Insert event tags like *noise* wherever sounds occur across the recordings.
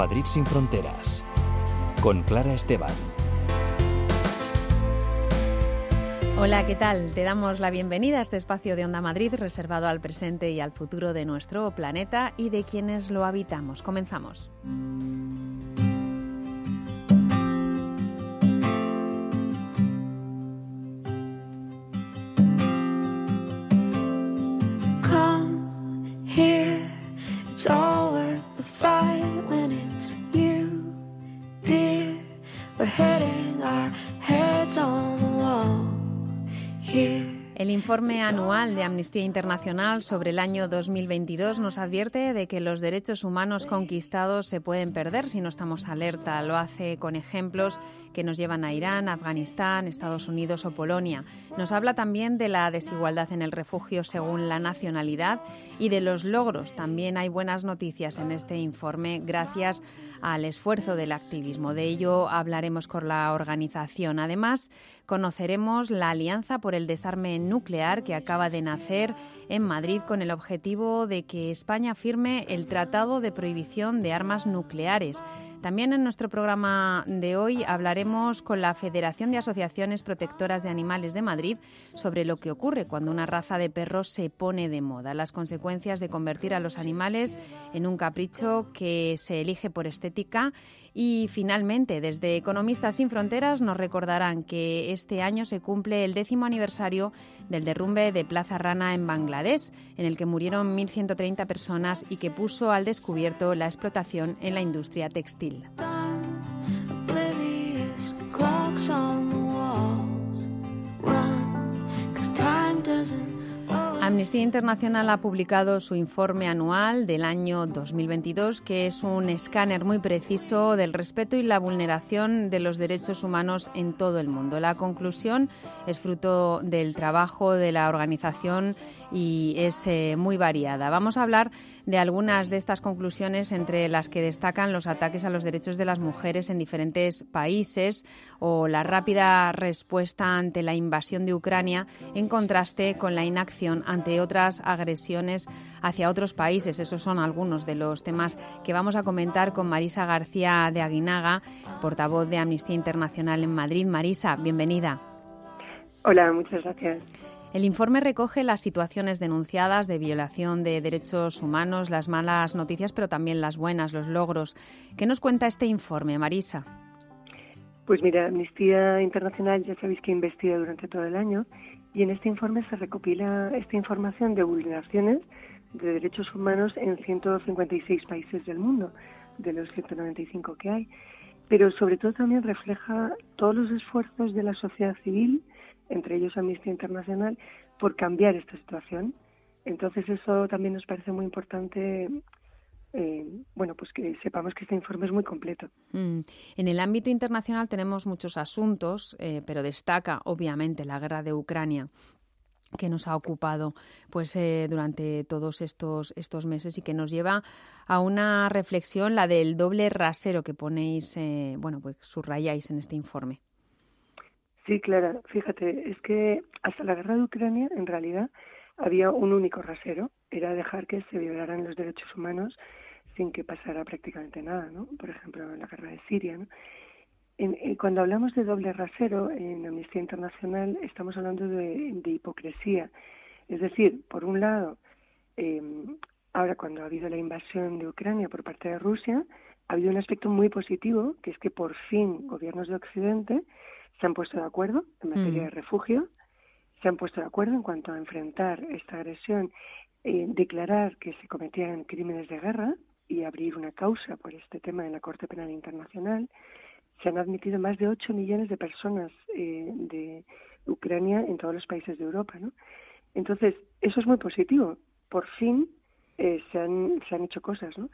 Madrid sin fronteras. Con Clara Esteban. Hola, ¿qué tal? Te damos la bienvenida a este espacio de Onda Madrid reservado al presente y al futuro de nuestro planeta y de quienes lo habitamos. Comenzamos. Informe anual de Amnistía Internacional sobre el año 2022 nos advierte de que los derechos humanos conquistados se pueden perder si no estamos alerta. Lo hace con ejemplos que nos llevan a Irán, Afganistán, Estados Unidos o Polonia. Nos habla también de la desigualdad en el refugio según la nacionalidad y de los logros. También hay buenas noticias en este informe gracias al esfuerzo del activismo. De ello hablaremos con la organización. Además, conoceremos la Alianza por el Desarme Nuclear que acaba de nacer en Madrid con el objetivo de que España firme el Tratado de Prohibición de Armas Nucleares. También en nuestro programa de hoy hablaremos con la Federación de Asociaciones Protectoras de Animales de Madrid sobre lo que ocurre cuando una raza de perros se pone de moda, las consecuencias de convertir a los animales en un capricho que se elige por estética y finalmente, desde Economistas sin Fronteras nos recordarán que este año se cumple el décimo aniversario del derrumbe de Plaza Rana en Bangladesh, en el que murieron 1.130 personas y que puso al descubierto la explotación en la industria textil. Amnistía Internacional ha publicado su informe anual del año 2022, que es un escáner muy preciso del respeto y la vulneración de los derechos humanos en todo el mundo. La conclusión es fruto del trabajo de la organización y es eh, muy variada. Vamos a hablar de algunas de estas conclusiones, entre las que destacan los ataques a los derechos de las mujeres en diferentes países o la rápida respuesta ante la invasión de Ucrania en contraste con la inacción ante ante otras agresiones hacia otros países. Esos son algunos de los temas que vamos a comentar con Marisa García de Aguinaga, portavoz de Amnistía Internacional en Madrid. Marisa, bienvenida. Hola, muchas gracias. El informe recoge las situaciones denunciadas de violación de derechos humanos, las malas noticias, pero también las buenas, los logros. ¿Qué nos cuenta este informe, Marisa? Pues mira, Amnistía Internacional ya sabéis que investiga durante todo el año y en este informe se recopila esta información de vulneraciones de derechos humanos en 156 países del mundo, de los 195 que hay, pero sobre todo también refleja todos los esfuerzos de la sociedad civil, entre ellos Amnistía Internacional, por cambiar esta situación. Entonces eso también nos parece muy importante eh, bueno, pues que sepamos que este informe es muy completo. Mm. En el ámbito internacional tenemos muchos asuntos, eh, pero destaca obviamente la guerra de Ucrania que nos ha ocupado pues eh, durante todos estos estos meses y que nos lleva a una reflexión la del doble rasero que ponéis bueno pues subrayáis en este informe sí Clara fíjate es que hasta la guerra de Ucrania en realidad había un único rasero era dejar que se violaran los derechos humanos sin que pasara prácticamente nada, ¿no? Por ejemplo, en la guerra de Siria, ¿no? En, cuando hablamos de doble rasero en Amnistía Internacional estamos hablando de, hipocresía. Es decir, por un lado, eh, ahora cuando ha habido la invasión de Ucrania por parte de Rusia, ha habido un aspecto muy positivo, que es que por fin gobiernos de Occidente se han puesto de acuerdo en materia mm. de refugio, se han puesto de acuerdo en cuanto a enfrentar esta agresión, eh, declarar que se cometían crímenes de guerra, y abrir una causa por este tema en la Corte Penal Internacional. Se han admitido más de 8 millones de personas eh, de Ucrania en todos los países de Europa. ¿no? Entonces, eso es muy positivo. Por fin eh, se, han, se han hecho cosas. ¿no?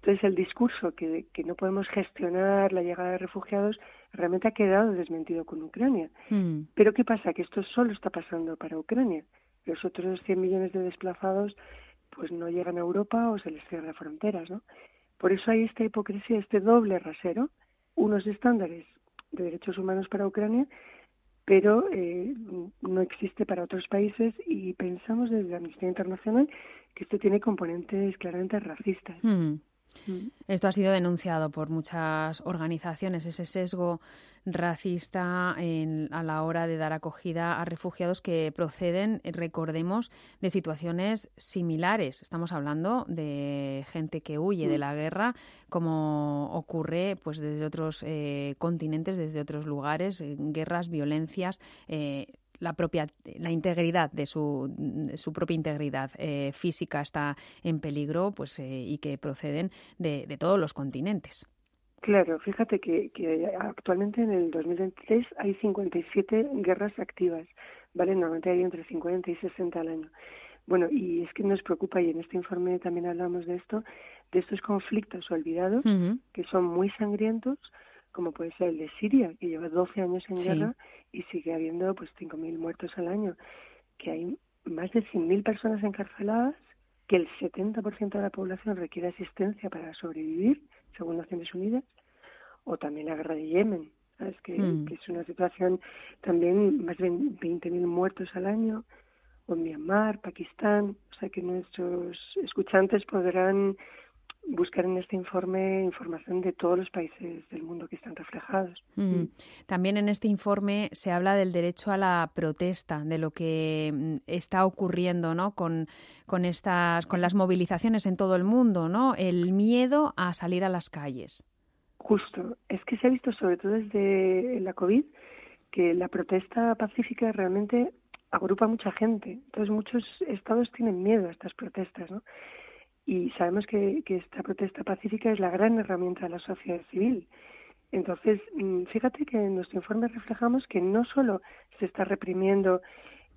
Entonces, el discurso que, que no podemos gestionar la llegada de refugiados realmente ha quedado desmentido con Ucrania. Hmm. Pero ¿qué pasa? Que esto solo está pasando para Ucrania. Los otros 100 millones de desplazados pues no llegan a Europa o se les cierran fronteras, ¿no? Por eso hay esta hipocresía, este doble rasero, unos estándares de derechos humanos para Ucrania, pero eh, no existe para otros países y pensamos desde la Amnistía Internacional que esto tiene componentes claramente racistas. Hmm. Mm. Esto ha sido denunciado por muchas organizaciones, ese sesgo racista a la hora de dar acogida a refugiados que proceden, recordemos, de situaciones similares. Estamos hablando de gente que huye de mm. la guerra, como ocurre pues desde otros eh, continentes, desde otros lugares, guerras, violencias. Eh, la propia la integridad de su, su propia integridad eh, física está en peligro pues eh, y que proceden de, de, todos los continentes. Claro, fíjate que, que, actualmente en el 2023 hay 57 guerras activas, ¿vale? Normalmente hay entre 50 y 60 al año. Bueno, y es que nos preocupa, y en este informe también hablamos de esto, de estos conflictos olvidados, que son muy sangrientos, como puede ser el de Siria, que lleva 12 años en guerra y sigue habiendo pues 5.000 muertos al año, que hay más de 100.000 personas encarceladas, que el 70% de la población requiere asistencia para sobrevivir, según Naciones Unidas, o también la guerra de Yemen, ¿sabes? Que, mm. que es una situación también más de 20.000 muertos al año, o Myanmar, Pakistán, o sea que nuestros escuchantes podrán buscar en este informe información de todos los países del mundo que están reflejados. Mm. También en este informe se habla del derecho a la protesta, de lo que mm, está ocurriendo, ¿no? Con, con estas, con las movilizaciones en todo el mundo, ¿no? El miedo a salir a las calles. Justo, es que se ha visto sobre todo desde la COVID que la protesta pacífica realmente agrupa a mucha gente. Entonces muchos estados tienen miedo a estas protestas, ¿no? Y sabemos que, esta protesta pacífica es la gran herramienta de la sociedad civil. Entonces, mm, fíjate que en nuestro informe reflejamos que no solo se está reprimiendo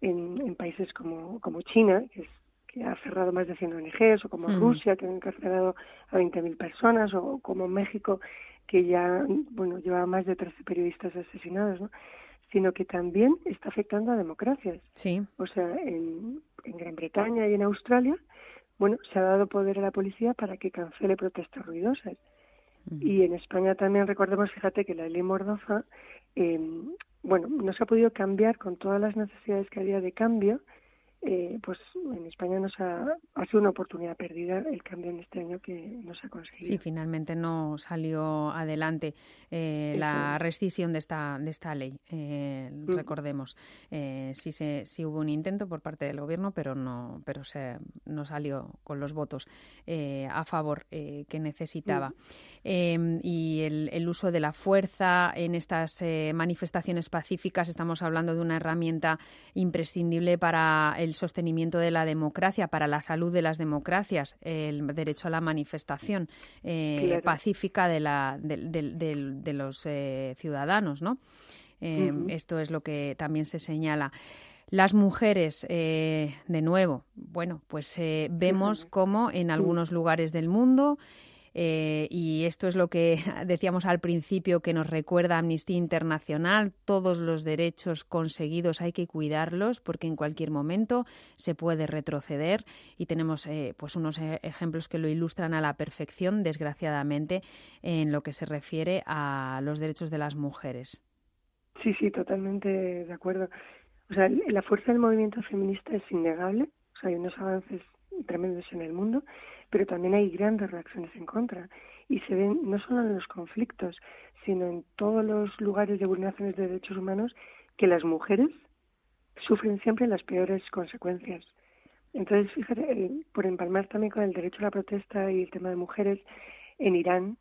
en, países como, como China, que, es, que ha cerrado más de 100 ONGs, o como mm. Rusia, que ha encarcelado a 20.000 personas, o como México, que ya bueno lleva más de 13 periodistas asesinados, ¿no? sino que también está afectando a democracias. Sí. O sea, en, en Gran Bretaña y en Australia bueno, se ha dado poder a la policía para que cancele protestas ruidosas. Y en España también recordemos, fíjate que la ley Mordaza, eh, bueno, no se ha podido cambiar con todas las necesidades que había de cambio, eh, pues en España nos ha, ha, sido una oportunidad perdida el cambio en este año que no se ha conseguido. Sí, finalmente no salió adelante eh, la rescisión de esta, de esta ley, eh, mm. recordemos. sí, se, sí hubo un intento por parte del Gobierno, pero no, pero se, no salió con los votos a favor que necesitaba. Mm. y el, el, uso de la fuerza en estas manifestaciones pacíficas, estamos hablando de una herramienta imprescindible para el el sostenimiento de la democracia, para la salud de las democracias, el derecho a la manifestación eh, pacífica de, la, de, los eh, ciudadanos, ¿no? Eh, esto es lo que también se señala. Las mujeres, de nuevo, bueno, pues vemos cómo en algunos lugares del mundo eh, y esto es lo que *laughs* decíamos al principio que nos recuerda Amnistía Internacional. Todos los derechos conseguidos hay que cuidarlos porque en cualquier momento se puede retroceder y tenemos eh, pues unos eh, ejemplos que lo ilustran a la perfección, desgraciadamente, en lo que se refiere a los derechos de las mujeres. Sí, sí, totalmente de acuerdo. O sea, la fuerza del movimiento feminista es innegable. Hay unos avances tremendos en el mundo pero también hay grandes reacciones en contra y se ven no solo en los conflictos, sino en todos los lugares de vulneraciones de derechos humanos que las mujeres sufren siempre las peores consecuencias. Entonces, fíjate, por empalmar también con el derecho a la protesta y el tema de mujeres, en Irán,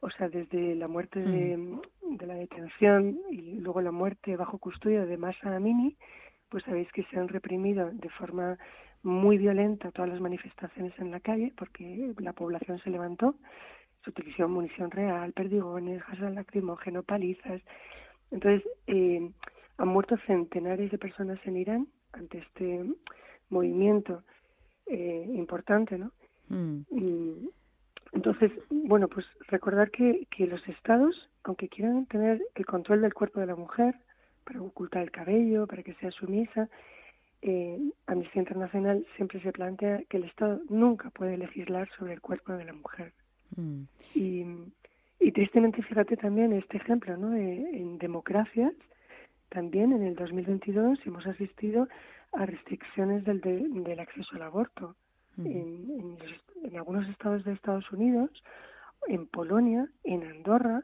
o sea, desde la muerte de, mm. de la detención y luego la muerte bajo custodia de Masa Amini, pues sabéis que se han reprimido de forma muy violenta todas las manifestaciones en la calle porque la población se levantó, se utilizó munición real, perdigones, gas lacrimógeno, palizas. Entonces, eh, han muerto centenares de personas en Irán ante este movimiento eh, importante, ¿no? Mm. entonces, bueno, pues recordar que, que los estados, aunque quieran tener el control del cuerpo de la mujer, para ocultar el cabello, para que sea sumisa, eh, Amnistía Internacional siempre se plantea que el Estado nunca puede legislar sobre el cuerpo de la mujer. Mm. Y, y, tristemente, fíjate también este ejemplo, ¿no? en democracias, también en el 2022 hemos asistido a restricciones del, del acceso al aborto. en, en, algunos estados de Estados Unidos, en Polonia, en Andorra,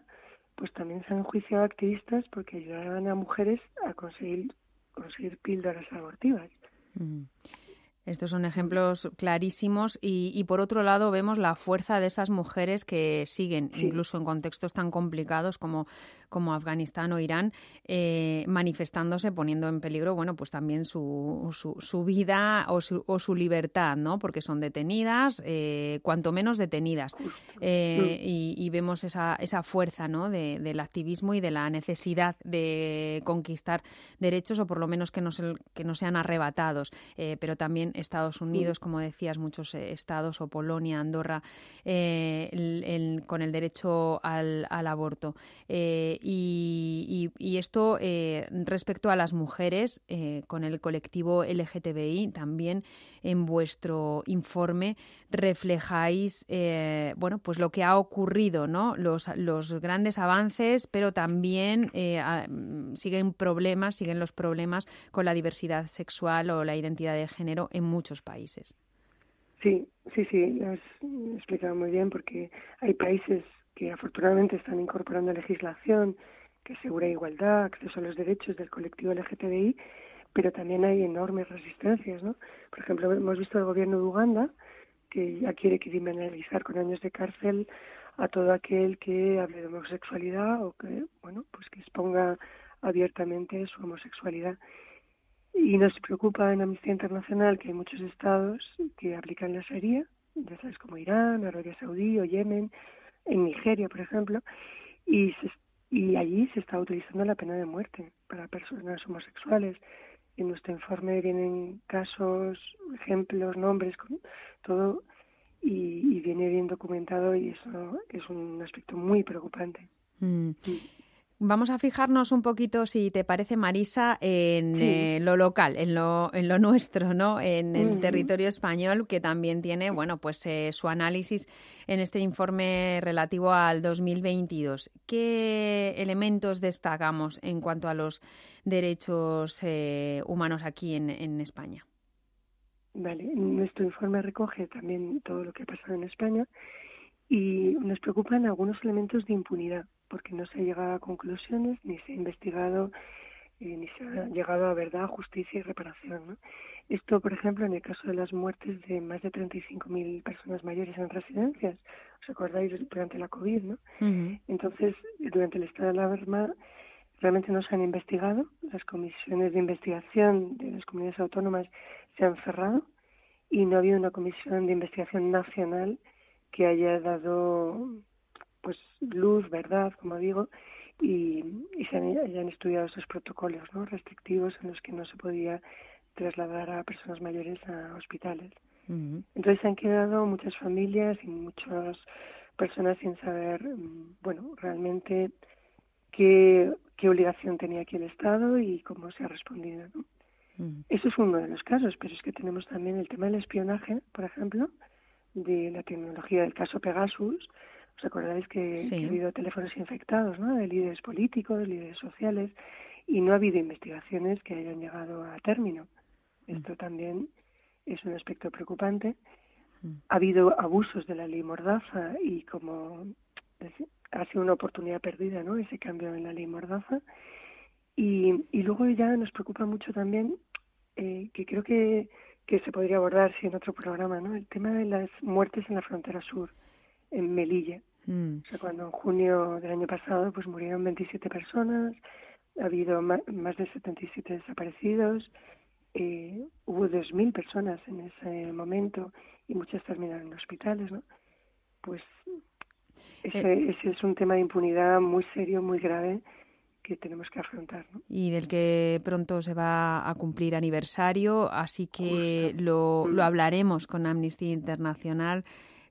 pues también se han enjuiciado activistas porque ayudaban a mujeres a conseguir, conseguir píldoras abortivas. Estos son ejemplos clarísimos y, por otro lado vemos la fuerza de esas mujeres que siguen, incluso en contextos tan complicados como, como Afganistán o Irán, eh, manifestándose, poniendo en peligro, bueno, pues también su, su, vida o su, o su, libertad, ¿no? Porque son detenidas, eh, cuanto menos detenidas. Eh, y, vemos esa, esa fuerza, ¿no? del activismo y de la necesidad de conquistar derechos o por lo menos que no, que no sean arrebatados, pero también Estados Unidos, como decías, muchos eh, estados o Polonia, Andorra, eh, con el derecho al, aborto. Eh, y, esto respecto a las mujeres, con el colectivo LGTBI, también en vuestro informe reflejáis bueno, pues lo que ha ocurrido, ¿no? los, los grandes avances, pero también siguen problemas, siguen los problemas con la diversidad sexual o la identidad de género en muchos países. Sí, sí, sí, lo has explicado muy bien porque hay países que afortunadamente están incorporando legislación que asegura igualdad, acceso a los derechos del colectivo LGTBI, pero también hay enormes resistencias, ¿no? Por ejemplo, hemos visto el gobierno de Uganda que ya quiere criminalizar con años de cárcel a todo aquel que hable de homosexualidad o que, bueno, pues que exponga abiertamente su homosexualidad. Y nos preocupa en Amnistía Internacional que hay muchos estados que aplican la Sharia, ya sabes, como Irán, Arabia Saudí o Yemen, en Nigeria, por ejemplo, y, y allí se está utilizando la pena de muerte para personas homosexuales. En nuestro informe vienen casos, ejemplos, nombres, todo, y, viene bien documentado y eso es un aspecto muy preocupante. Mm. Vamos a fijarnos un poquito, si te parece, Marisa, en eh, lo local, en lo, en lo nuestro, ¿no? En el territorio español, que también tiene, bueno, pues eh, su análisis en este informe relativo al 2022. ¿Qué elementos destacamos en cuanto a los derechos eh, humanos aquí en, en España? Vale, nuestro informe recoge también todo lo que ha pasado en España y nos preocupan algunos elementos de impunidad porque no se ha llegado a conclusiones, ni se ha investigado, eh, ni se ha llegado a verdad, justicia y reparación. Esto, por ejemplo, en el caso de las muertes de más de 35.000 personas mayores en residencias, ¿os acordáis durante la COVID? ¿no? Entonces, durante el estado de alarma, realmente no se han investigado, las comisiones de investigación de las comunidades autónomas se han cerrado y no ha habido una comisión de investigación nacional que haya dado pues luz, verdad, como digo, y, se han, estudiado esos protocolos ¿no? restrictivos en los que no se podía trasladar a personas mayores a hospitales. Entonces se han quedado muchas familias y muchas personas sin saber, mm, bueno, realmente qué, qué obligación tenía aquí el Estado y cómo se ha respondido. ¿no? Eso es uno de los casos, pero es que tenemos también el tema del espionaje, por ejemplo, de la tecnología del caso Pegasus, ¿Os acordáis que, ha habido teléfonos infectados, ¿no? De líderes políticos, líderes sociales, y no ha habido investigaciones que hayan llegado a término. Mm. Esto también es un aspecto preocupante. Mm. Ha habido abusos de la ley Mordaza y como ha sido una oportunidad perdida, ¿no? Ese cambio en la ley Mordaza. Y, y luego ya nos preocupa mucho también, eh, que creo que, que se podría abordar si en otro programa, ¿no? El tema de las muertes en la frontera sur, en Melilla. Mm. O sea, cuando en junio del año pasado pues murieron 27 personas, ha habido más, de 77 desaparecidos, eh, hubo 2.000 personas en ese momento y muchas terminaron en hospitales, ¿no? Pues ese, eh. ese es un tema de impunidad muy serio, muy grave que tenemos que afrontar. ¿no? Y del que pronto se va a cumplir aniversario, así que lo, lo, mm. hablaremos con Amnistía Internacional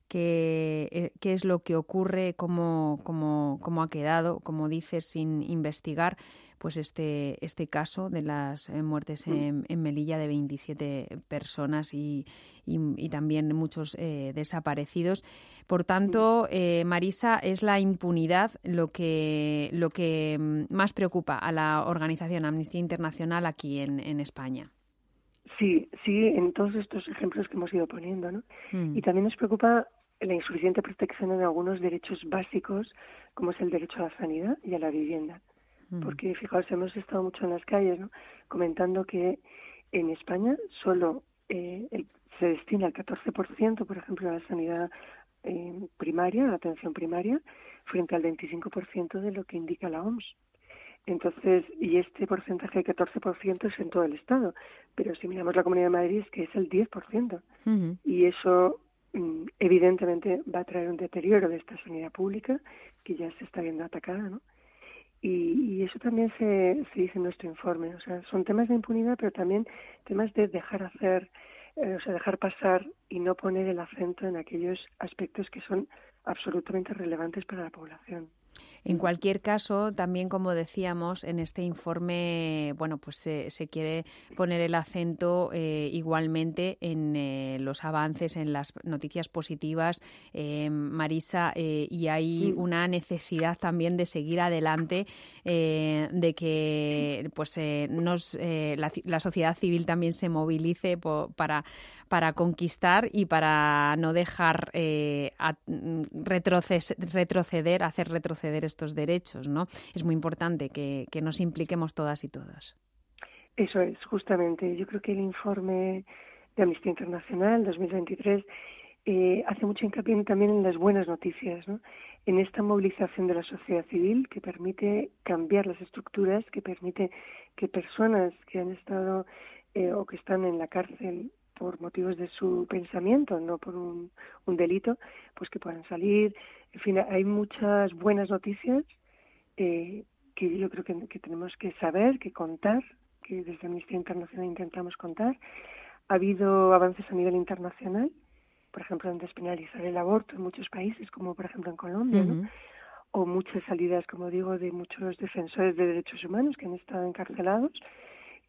qué, eh, qué es lo que ocurre, cómo, cómo, cómo ha quedado, como dices, sin investigar pues este, este caso de las eh, muertes mm. en, Melilla de 27 personas y, y, también muchos eh, desaparecidos. Por tanto, Marisa, es la impunidad lo que, lo que mm, más preocupa a la organización Amnistía Internacional aquí en, en España. Sí, sí, en todos estos ejemplos que hemos ido poniendo, ¿no? Mm. Y también nos preocupa la insuficiente protección en algunos derechos básicos, como es el derecho a la sanidad y a la vivienda. Mm. Porque, fijaos, hemos estado mucho en las calles, ¿no? Comentando que en España solo eh, se destina el 14%, por ejemplo, a la sanidad eh, primaria, a la atención primaria, frente al 25% de lo que indica la OMS. Entonces, y este porcentaje de 14% es en todo el Estado, pero si miramos la Comunidad de Madrid es que es el 10%. Y eso evidentemente va a traer un deterioro de esta sanidad pública que ya se está viendo atacada, ¿no? Y, eso también se, se dice en nuestro informe. O sea, son temas de impunidad, pero también temas de dejar hacer, eh, o sea, dejar pasar y no poner el acento en aquellos aspectos que son absolutamente relevantes para la población. En cualquier caso, también como decíamos, en este informe, bueno, pues se, quiere poner el acento eh, igualmente en eh, los avances, en las noticias positivas, eh, Marisa, y hay una necesidad también de seguir adelante, de que pues nos, la, sociedad civil también se movilice para, para conquistar y para no dejar retroceder, hacer retroceder estos derechos, ¿no? Es muy importante que, nos impliquemos todas y todos. Eso es, justamente. Yo creo que el informe de Amnistía Internacional 2023 eh, hace mucho hincapié también en las buenas noticias, ¿no? en esta movilización de la sociedad civil que permite cambiar las estructuras, que permite que personas que han estado eh, o que están en la cárcel por motivos de su pensamiento, no por un, un delito, pues que puedan salir, en fin, hay muchas buenas noticias eh, que yo creo que, tenemos que saber, que contar, que desde Amnistía Internacional intentamos contar. Ha habido avances a nivel internacional, por ejemplo, en despenalizar el aborto en muchos países, como por ejemplo en Colombia, o muchas salidas, como digo, de muchos defensores de derechos humanos que han estado encarcelados.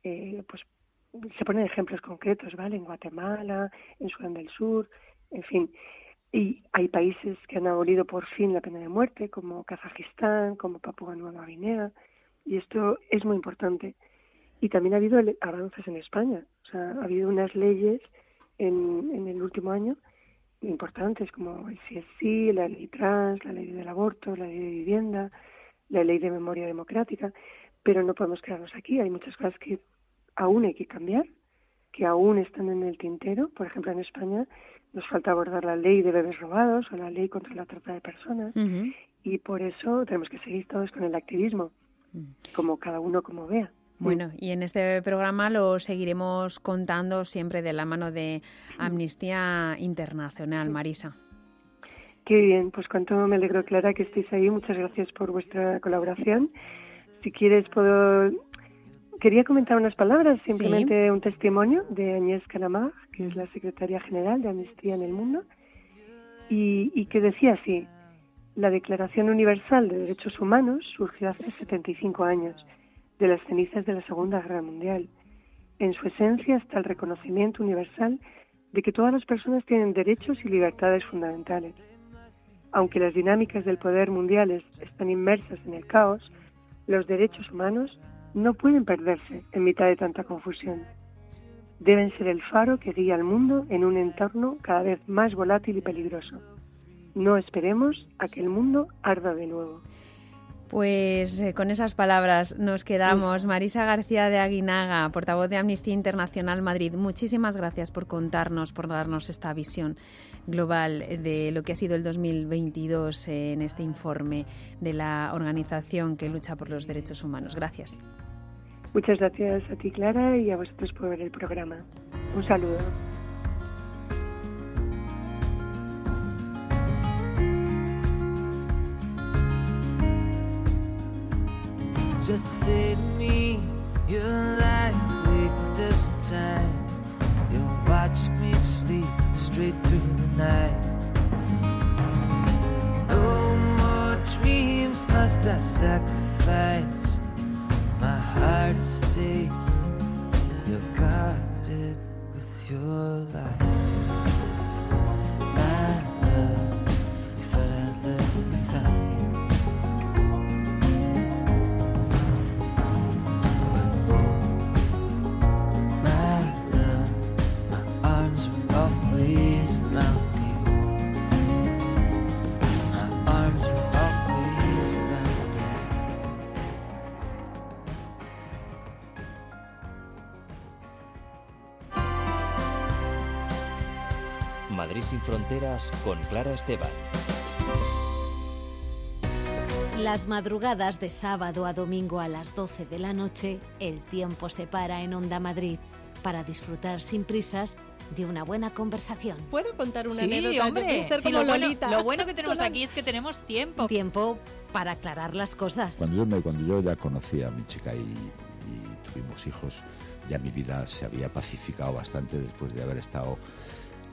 Eh, pues se ponen ejemplos concretos, ¿vale? En Guatemala, en Sudán del Sur, en fin. Y hay países que han abolido por fin la pena de muerte, como Kazajistán, como Papúa Nueva Guinea, y esto es muy importante. Y también ha habido avances en España, o sea, ha habido unas leyes en, en el último año importantes, como el CSI, la ley trans, la ley del aborto, la ley de vivienda, la ley de memoria democrática, pero no podemos quedarnos aquí, hay muchas cosas que aún hay que cambiar, que aún están en el tintero, por ejemplo en España nos falta abordar la ley de bebés robados o la ley contra la trata de personas y por eso tenemos que seguir todos con el activismo, como cada uno como vea. Bueno, y en este programa lo seguiremos contando siempre de la mano de Amnistía Internacional, Marisa. Qué bien, pues cuánto me alegro, Clara, que estéis ahí. Muchas gracias por vuestra colaboración. Si quieres, puedo Quería comentar unas palabras, simplemente un testimonio de Agnès Calamar, que es la secretaria general de Amnistía en el Mundo, y, que decía así, la Declaración Universal de Derechos Humanos surgió hace 75 años, de las cenizas de la Segunda Guerra Mundial. En su esencia está el reconocimiento universal de que todas las personas tienen derechos y libertades fundamentales. Aunque las dinámicas del poder mundiales están inmersas en el caos, los derechos humanos no pueden perderse en mitad de tanta confusión. Deben ser el faro que guía al mundo en un entorno cada vez más volátil y peligroso. No esperemos a que el mundo arda de nuevo. Pues eh, con esas palabras nos quedamos. Marisa García de Aguinaga, portavoz de Amnistía Internacional Madrid, muchísimas gracias por contarnos, por darnos esta visión global de lo que ha sido el 2022 en este informe de la organización que lucha por los derechos humanos. Gracias. Muchas gracias a ti, Clara, y a vosotros por ver el programa. Un saludo. Just say to me, you'll lie awake this time. You'll watch me sleep straight through the night. No more dreams must I sacrifice. My heart is safe. You're guarded with your light. Con Clara Esteban. Las madrugadas de sábado a domingo a las 12 de la noche, el tiempo se para en Onda Madrid para disfrutar sin prisas de una buena conversación. ¿Puedo contar una Sí, anécdota? hombre, ser sí, como lo, bueno, Lolita. lo bueno que tenemos *laughs* aquí es que tenemos tiempo. Tiempo para aclarar las cosas. Cuando yo, me- cuando yo ya conocí a mi chica y, y tuvimos hijos, ya mi vida se había pacificado bastante después de haber estado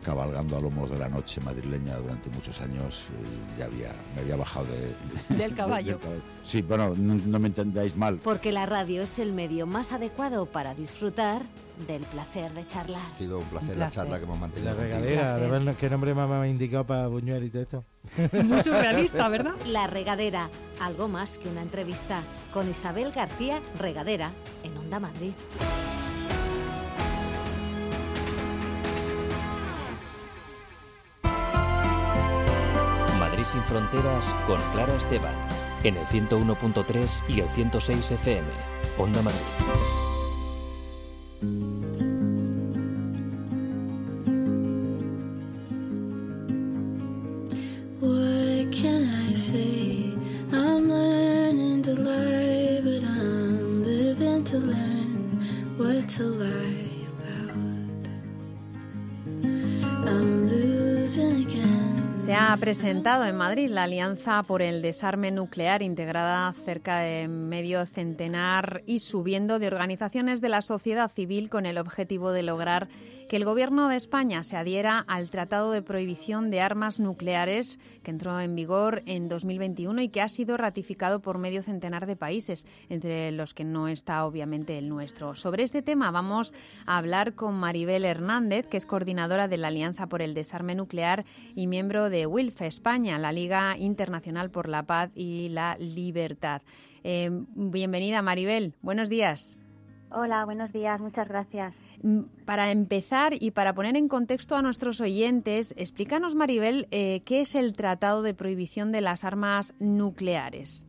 cabalgando a lomos de la noche madrileña durante muchos años. y ya había, me había bajado de- *laughs* Del caballo. Sí, bueno, no, no me entendáis mal. Porque la radio es el medio más adecuado para disfrutar del placer de charlar. Ha sido un placer, Un la placer. charla que hemos mantenido. La regadera, ver qué nombre más me ha indicado para Buñuel y todo esto. *laughs* Muy surrealista, *laughs* ¿verdad? La regadera, algo más que una entrevista, con Isabel García Regadera, en Onda Madrid. Sin fronteras con Clara Esteban. En el 101.3 y el 106 FM. Onda Madrid. Se ha presentado en Madrid la Alianza por el Desarme Nuclear, integrada cerca de medio centenar y subiendo de organizaciones de la sociedad civil con el objetivo de lograr que el Gobierno de España se adhiera al Tratado de Prohibición de Armas Nucleares que entró en vigor en 2021 y que ha sido ratificado por medio centenar de países, entre los que no está obviamente el nuestro. Sobre este tema vamos a hablar con Maribel Hernández, que es coordinadora de la Alianza por el Desarme Nuclear y miembro de WILF España, la Liga Internacional por la Paz y la Libertad. Eh, bienvenida, Maribel. Buenos días. Hola, buenos días, muchas gracias. Mm, Para empezar y para poner en contexto a nuestros oyentes, explícanos, Maribel, eh, qué es el Tratado de Prohibición de las Armas Nucleares.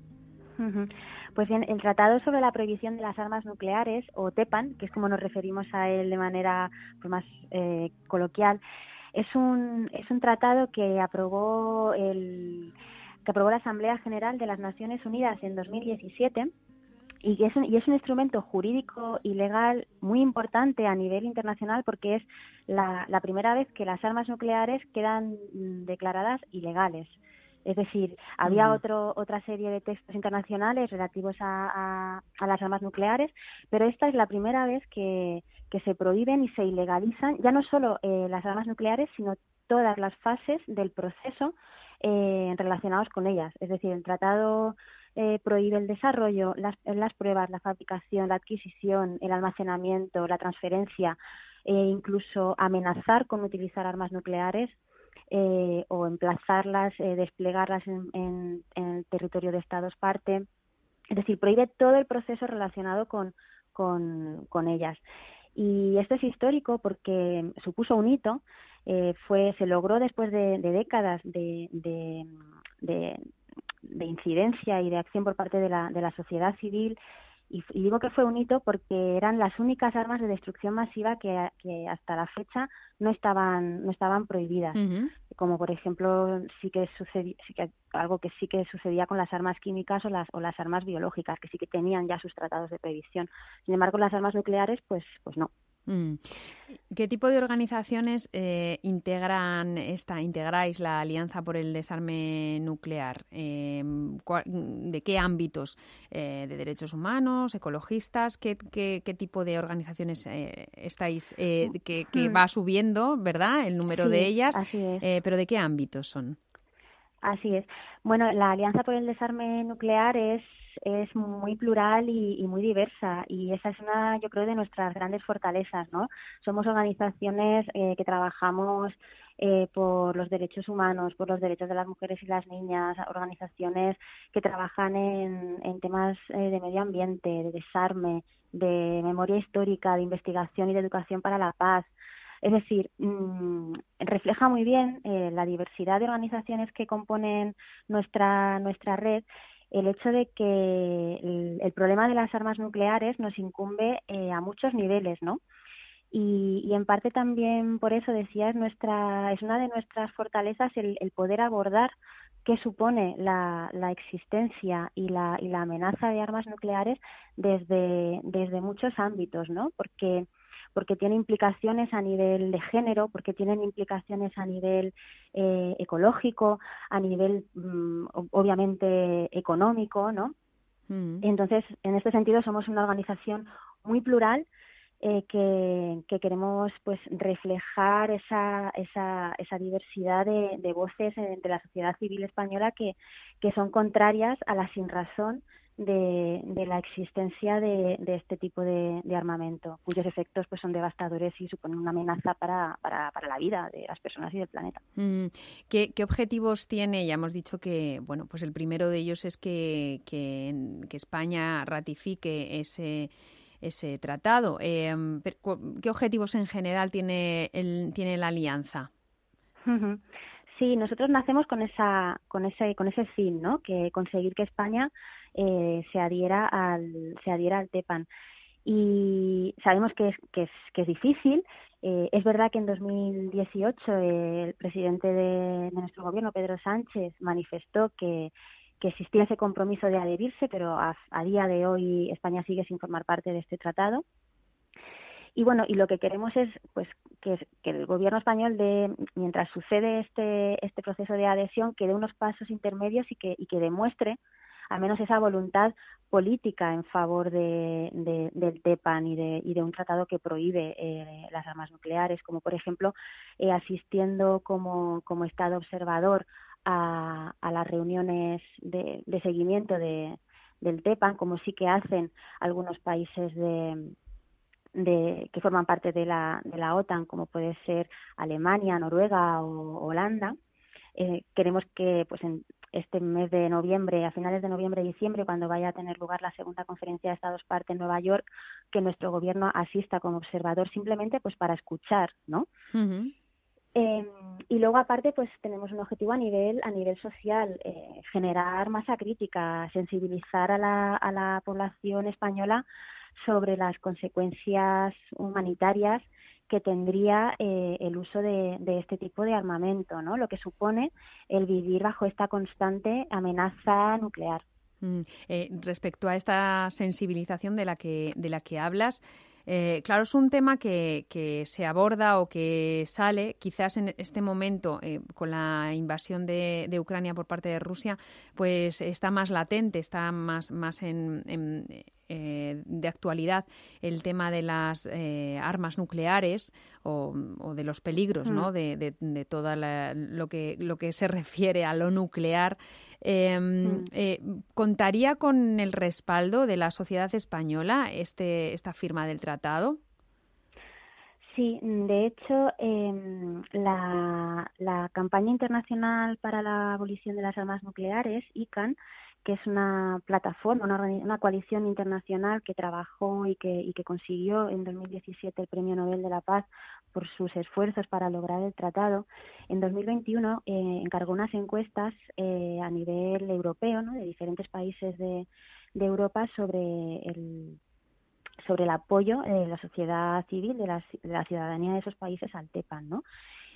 Pues bien, el Tratado sobre la Prohibición de las Armas Nucleares, o TEPAN, que es como nos referimos a él de manera pues, más eh, coloquial, es un, es un tratado que aprobó, el, que aprobó la Asamblea General de las Naciones Unidas en 2017 y es un, y es un instrumento jurídico y legal muy importante a nivel internacional porque es la, la primera vez que las armas nucleares quedan mm, declaradas ilegales. Es decir, había Ujú. otro, otra serie de textos internacionales relativos a, a- a las armas nucleares, pero esta es la primera vez que, que se prohíben y se ilegalizan ya no solo eh, las armas nucleares, sino todas las fases del proceso eh, relacionados con ellas. Es decir, el tratado eh, prohíbe el desarrollo, las, las pruebas, la fabricación, la adquisición, el almacenamiento, la transferencia, e incluso amenazar con utilizar armas nucleares eh, o emplazarlas, eh, desplegarlas en, el territorio de Estados parte. Es decir, prohíbe todo el proceso relacionado con, con, con ellas. Y esto es histórico porque supuso un hito. eh, fue, se logró después de, décadas de, de- de incidencia y de acción por parte de la, de la sociedad civil. Y, y digo que fue un hito porque eran las únicas armas de destrucción masiva que, que hasta la fecha no estaban, no estaban prohibidas como por ejemplo sí que sucedía sí que algo que sí que sucedía con las armas químicas o las o las armas biológicas que sí que tenían ya sus tratados de prohibición sin embargo las armas nucleares pues pues no. ¿Qué tipo de organizaciones eh, integran esta, integráis la Alianza por el Desarme Nuclear? Eh, cua- ¿De qué ámbitos? Eh, ¿De derechos humanos, ecologistas? ¿Qué, qué, qué tipo de organizaciones eh, estáis? eh, que, que Mm. va subiendo, ¿verdad? El número Sí, de ellas. ¿Pero de qué ámbitos son? Así es. Bueno, la Alianza por el Desarme Nuclear es, es muy plural y, muy diversa y esa es una, yo creo, de nuestras grandes fortalezas, ¿no? Somos organizaciones eh, que trabajamos eh, por los derechos humanos, por los derechos de las mujeres y las niñas, organizaciones que trabajan en, temas eh, de medio ambiente, de desarme, de memoria histórica, de investigación y de educación para la paz. Es decir, mm, refleja muy bien eh, la diversidad de organizaciones que componen nuestra, nuestra red el hecho de que el, problema de las armas nucleares nos incumbe eh, a muchos niveles, ¿no? Y, y en parte también por eso decía es nuestra es una de nuestras fortalezas el, el poder abordar qué supone la, la existencia y la, y la amenaza de armas nucleares desde, desde muchos ámbitos, ¿no? Porque porque tiene implicaciones a nivel de género, porque tienen implicaciones a nivel eh, ecológico, a nivel mm, obviamente económico, ¿no? Mm. Entonces, en este sentido, somos una organización muy plural eh, que, que queremos pues reflejar esa, esa, esa diversidad de, de voces eh, de la sociedad civil española que, que son contrarias a la sinrazón de, de la existencia de, de este tipo de, de armamento, cuyos efectos pues son devastadores y suponen una amenaza para, para, para la vida de las personas y del planeta. Mm, ¿Qué, qué objetivos tiene? Ya hemos dicho que, bueno, pues el primero de ellos es que, que, que España ratifique ese ese tratado. Eh, ¿Qué objetivos en general tiene el, tiene la alianza? Sí, nosotros nacemos con esa, con ese, con ese fin, ¿no? Que conseguir que España eh, se adhiera al, se adhiera al TEPAN. Y sabemos que es, que es, difícil. Eh, es verdad que en 2018 eh, el presidente de, nuestro gobierno, Pedro Sánchez, manifestó que, que existía ese compromiso de adherirse, pero a, a día de hoy España sigue sin formar parte de este tratado. Y bueno, y lo que queremos es pues que, que el gobierno español de mientras sucede este este proceso de adhesión que dé unos pasos intermedios y que y que demuestre al menos esa voluntad política en favor de, de- del TEPAN y de, y de un tratado que prohíbe eh, las armas nucleares, como por ejemplo eh, asistiendo como, como Estado observador a, a las reuniones de, seguimiento de, del TEPAN, como sí que hacen algunos países de, de, que forman parte de la, de la OTAN, como puede ser Alemania, Noruega o Holanda. Eh, queremos que pues en este mes de noviembre, a finales de noviembre y diciembre, cuando vaya a tener lugar la segunda conferencia de Estados parte en Nueva York, que nuestro gobierno asista como observador simplemente pues para escuchar, ¿no? Eh, y luego aparte pues tenemos un objetivo a nivel a nivel social eh, generar masa crítica sensibilizar a la, a la población española sobre las consecuencias humanitarias que tendría eh, el uso de, este tipo de armamento, ¿no? Lo que supone el vivir bajo esta constante amenaza nuclear. Mm, eh, respecto a esta sensibilización de la que, de la que hablas, eh, claro, es un tema que, se aborda o que sale quizás en este momento con la invasión de, Ucrania por parte de Rusia, pues está más latente, está más, más en, eh, de actualidad el tema de las eh, armas nucleares o, o de los peligros, ¿no? Mm. De, de, la- lo que lo que se *laughs* refiere a lo nuclear. Eh, Mm. eh, ¿Contaría con el respaldo de la sociedad española este, esta firma del tratado? Sí, de hecho, em, la, la campaña internacional para la abolición de las armas nucleares, ICANN, que es una plataforma, una, una coalición internacional que trabajó y que, y que consiguió en 2017 el Premio Nobel de la Paz por sus esfuerzos para lograr el tratado, en 2021 eh, encargó unas encuestas eh, a nivel europeo, ¿no? de diferentes países de, Europa sobre el sobre el apoyo de la sociedad civil, de la, de la ciudadanía de esos países al TEPAN, ¿no?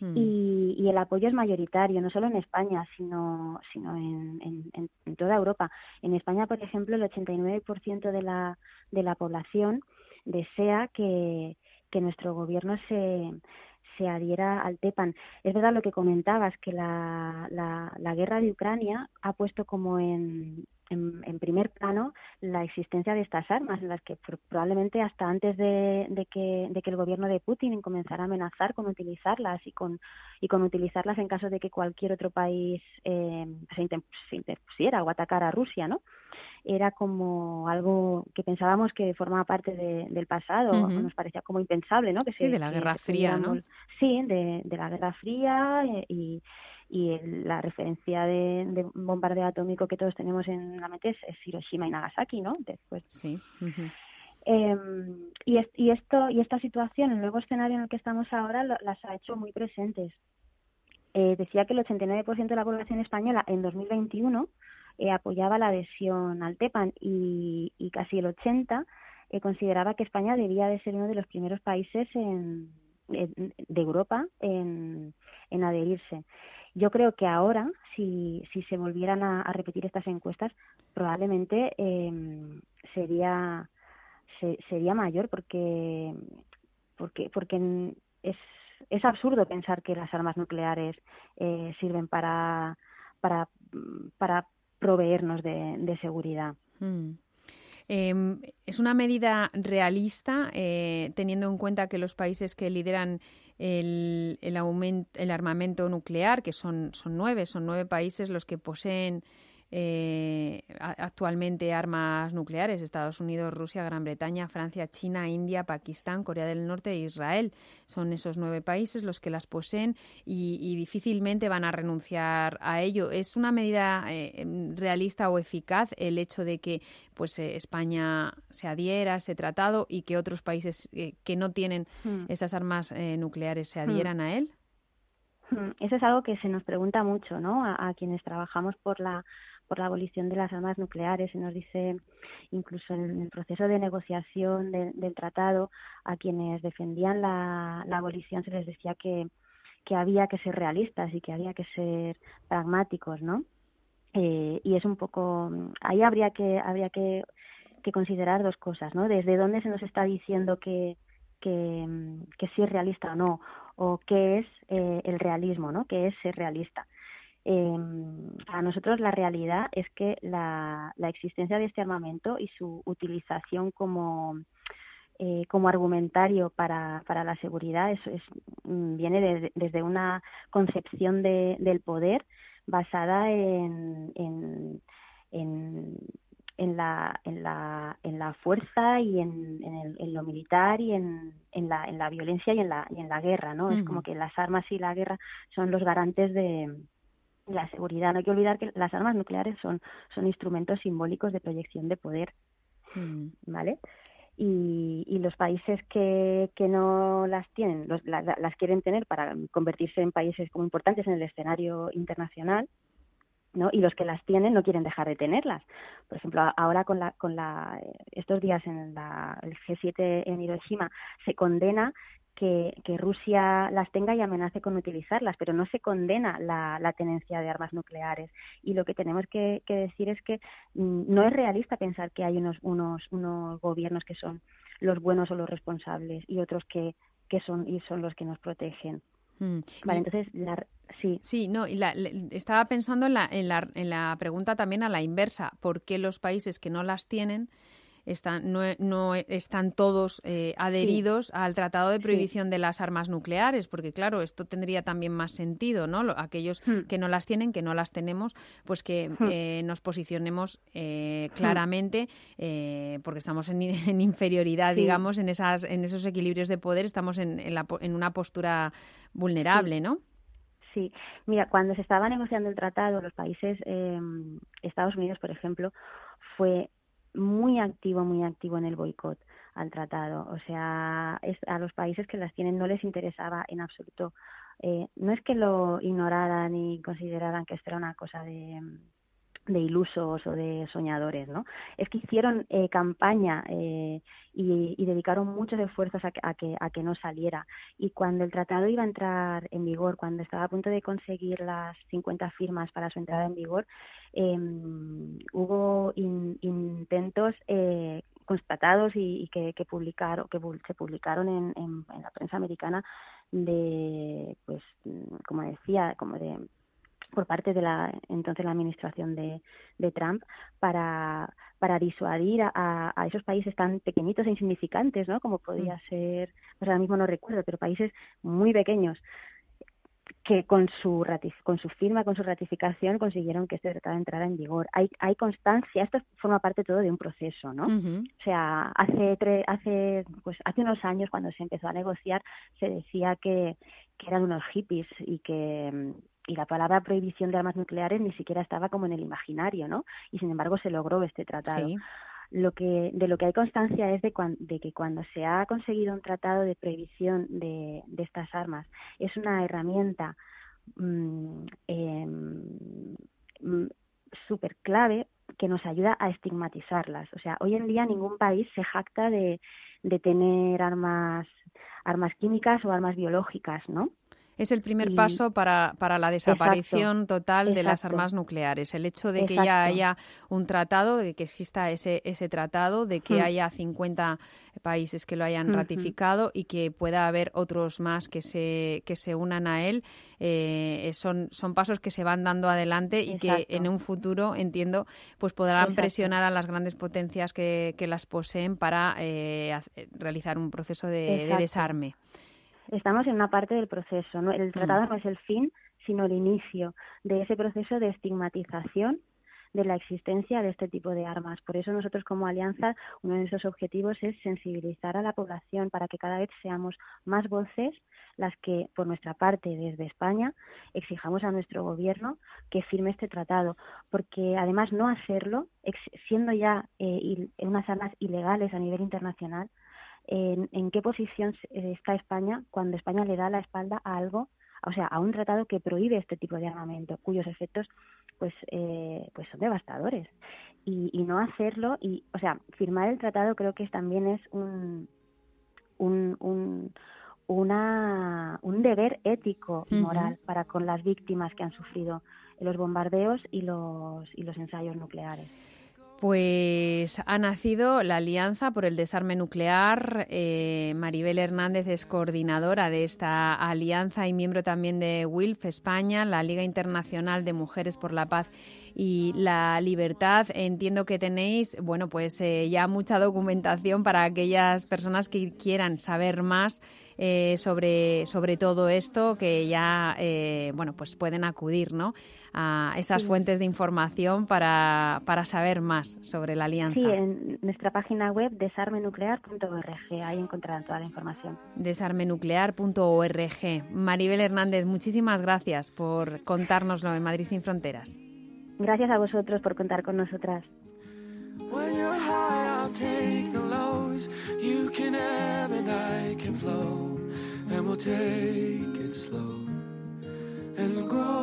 Mm. Y, y el apoyo es mayoritario, no solo en España, sino, sino en, en, en- toda Europa. En España, por ejemplo, el 89% de la, de la población desea que, que nuestro gobierno se, se adhiera al TEPAN. Es verdad lo que comentabas, que la, la, la guerra de Ucrania ha puesto como en, en, en primer plano la existencia de estas armas, en las que pro- probablemente hasta antes de, de que, de que el gobierno de Putin comenzara a amenazar con utilizarlas y con, y con utilizarlas en caso de que cualquier otro país eh, se, inter- se interpusiera o atacara a Rusia, ¿no? Era como algo que pensábamos que formaba parte de- del pasado, nos parecía como impensable, ¿no? Que Sí, se- de la Guerra Fría, ¿no? Sí, de, de la Guerra Fría eh, y, y la referencia de, de bombardeo atómico que todos tenemos en la mente es, es Hiroshima y Nagasaki, ¿no? Después. Sí. Eh, y, es- y esto y esta situación, el nuevo escenario en el que estamos ahora, lo- las ha hecho muy presentes. Eh, decía que el 89% de la población española en 2021 eh, apoyaba la adhesión al TEPAN y, y casi el 80% eh, consideraba que España debía de ser uno de los primeros países en, en- de Europa en, en adherirse. Yo creo que ahora, si, si se volvieran a, repetir estas encuestas, probablemente eh, sería se- sería mayor porque porque es absurdo pensar que las armas nucleares eh, sirven para para proveernos de, de seguridad. Mm. Eh, ¿Es una medida realista, eh, teniendo en cuenta que los países que lideran el, el, el armamento nuclear, que son, son nueve, son nueve países los que poseen eh, actualmente armas nucleares, Estados Unidos, Rusia, Gran Bretaña, Francia, China, India, Pakistán, Corea del Norte e Israel. Son esos nueve países los que las poseen y, y difícilmente van a renunciar a ello. ¿Es una medida eh, realista o eficaz el hecho de que pues eh, España se adhiera a este tratado y que otros países eh, que no tienen Hmm. esas armas nucleares se adhieran a él? Mm, Eso es algo que se nos pregunta mucho, ¿no? A, a quienes trabajamos por la por la abolición de las armas nucleares. Se nos dice, incluso en el proceso de negociación de- del tratado, a quienes defendían la, abolición se les decía que, que había que ser realistas y que había que ser pragmáticos, ¿no? Eh, y es un poco ahí habría que habría que, que considerar dos cosas, ¿no? Desde dónde se nos está diciendo que que, que sí es realista o no, o qué es eh, el realismo, ¿no? ¿Qué es ser realista? Eh, para nosotros la realidad es que la, la existencia de este armamento y su utilización como, eh, como argumentario para, para la seguridad es, es, mm, viene de- desde una concepción de, del poder basada en, en, en, en la, en, la, en la fuerza y en, en, el- en lo militar y en, en, la, en la violencia y en la, y en la guerra, ¿no? Es como que las armas y la guerra son los garantes de la seguridad. No hay que olvidar que las armas nucleares son, son instrumentos simbólicos de proyección de poder, Mm. ¿vale? Y, y los países que, que no las tienen, los- la- la- las quieren tener para convertirse en países como importantes en el escenario internacional, ¿no? Y los que las tienen no quieren dejar de tenerlas. Por ejemplo, ahora con la, con la, eh, estos días en la, el G7 en Hiroshima se condena que, que Rusia las tenga y amenace con utilizarlas, pero no se condena la, la tenencia de armas nucleares. Y lo que tenemos que, que decir es que mm, no es realista pensar que hay unos, unos, unos gobiernos que son los buenos o los responsables y otros que, que son y son los que nos protegen. Mm. Vale, entonces la, sí. Sí, no, y la- estaba pensando en la, en, la, en la pregunta también a la inversa. ¿Por qué los países que no las tienen están, no, no están todos eh, adheridos al Tratado de Sí. Prohibición de las Armas Nucleares? Porque, claro, esto tendría también más sentido, ¿no? Lo- aquellos Hmm. que no las tienen, que no las tenemos, pues que Hmm. eh, nos posicionemos eh, claramente, eh, porque estamos en, *laughs* en inferioridad, Sí. digamos, en, esas, en esos equilibrios de poder, estamos en, en, la en una postura vulnerable, ¿no? Sí, mira, cuando se estaba negociando el tratado, los países, eh, Estados Unidos, por ejemplo, fue muy activo, muy activo en el boicot al tratado. O sea, es, a los países que las tienen no les interesaba en absoluto. Eh, no es que lo ignoraran y consideraran que esto era una cosa de, de ilusos o de soñadores, ¿no? Es que hicieron eh, campaña eh, y, dedicaron muchos esfuerzos a que, a, que, a que no saliera. Y cuando el tratado iba a entrar en vigor, cuando estaba a punto de conseguir las 50 firmas para su entrada en vigor, eh, hubo in, intentos constatados y, y que, que, publicaron, que se publicaron en, en, en la prensa americana de, pues, como decía, como de por parte de la entonces la administración de, de Trump para, para disuadir a, a, esos países tan pequeñitos e insignificantes, ¿no? Como podía ser, pues ahora mismo no recuerdo, pero países muy pequeños que con su con su firma, con su ratificación consiguieron que este tratado entrara en vigor. Hay, hay constancia, esto forma parte todo de un proceso, ¿no? Uh -huh. O sea, hace tre hace pues hace unos años cuando se empezó a negociar se decía que, que eran unos hippies y que y la palabra prohibición de armas nucleares ni siquiera estaba como en el imaginario, ¿no? Y sin embargo se logró este tratado. Sí. Lo que, de lo que hay constancia es de, cuan, de, que cuando se ha conseguido un tratado de prohibición de, de estas armas, es una herramienta mmm, eh, súper clave que nos ayuda a estigmatizarlas. O sea, hoy en día ningún país se jacta de, de tener armas, armas químicas o armas biológicas, ¿no? Es el primer Y- paso para, para la desaparición Exacto, total de las armas nucleares. El hecho de que ya haya un tratado, de que exista ese, ese tratado, de que Hmm. haya 50 países que lo hayan Ujú. ratificado y que pueda haber otros más que se, que se unan a él, eh, son, son pasos que se van dando adelante y que en un futuro, entiendo, pues podrán presionar a las grandes potencias que, que las poseen para eh, realizar un proceso de, desarme. Estamos en una parte del proceso. ¿no? El Mm. tratado no es el fin, sino el inicio de ese proceso de estigmatización de la existencia de este tipo de armas. Por eso nosotros como alianza, uno de nuestros objetivos es sensibilizar a la población para que cada vez seamos más voces las que, por nuestra parte, desde España, exijamos a nuestro gobierno que firme este tratado, porque además no hacerlo, siendo ya eh, unas armas ilegales a nivel internacional, en, en qué posición eh, está España cuando España le da la espalda a algo, o sea, a un tratado que prohíbe este tipo de armamento, cuyos efectos pues eh, pues son devastadores. Y, y no hacerlo, y, o sea, firmar el tratado creo que también es un, un, un, una, un deber ético y moral para con las víctimas que han sufrido los bombardeos y los, y los ensayos nucleares. Pues ha nacido la Alianza por el Desarme Nuclear. Eh, Maribel Hernández es coordinadora de esta alianza y miembro también de WILF España, la Liga Internacional de Mujeres por la Paz y la Libertad. Entiendo que tenéis, bueno, pues eh, ya mucha documentación para aquellas personas que quieran saber más eh, sobre, sobre todo esto, que ya, eh, bueno, pues pueden acudir, ¿no? A esas Sí. fuentes de información para, para saber más sobre la alianza. Sí, en nuestra página web desarmenuclear.org, ahí encontrarán toda la información. desarmenuclear.org. Maribel Hernández, muchísimas gracias por contárnoslo en Madrid sin fronteras. Gracias a vosotros por contar con nosotras. When you're high, I'll take the lows. You can ebb and I can flow. And we'll take it slow. And grow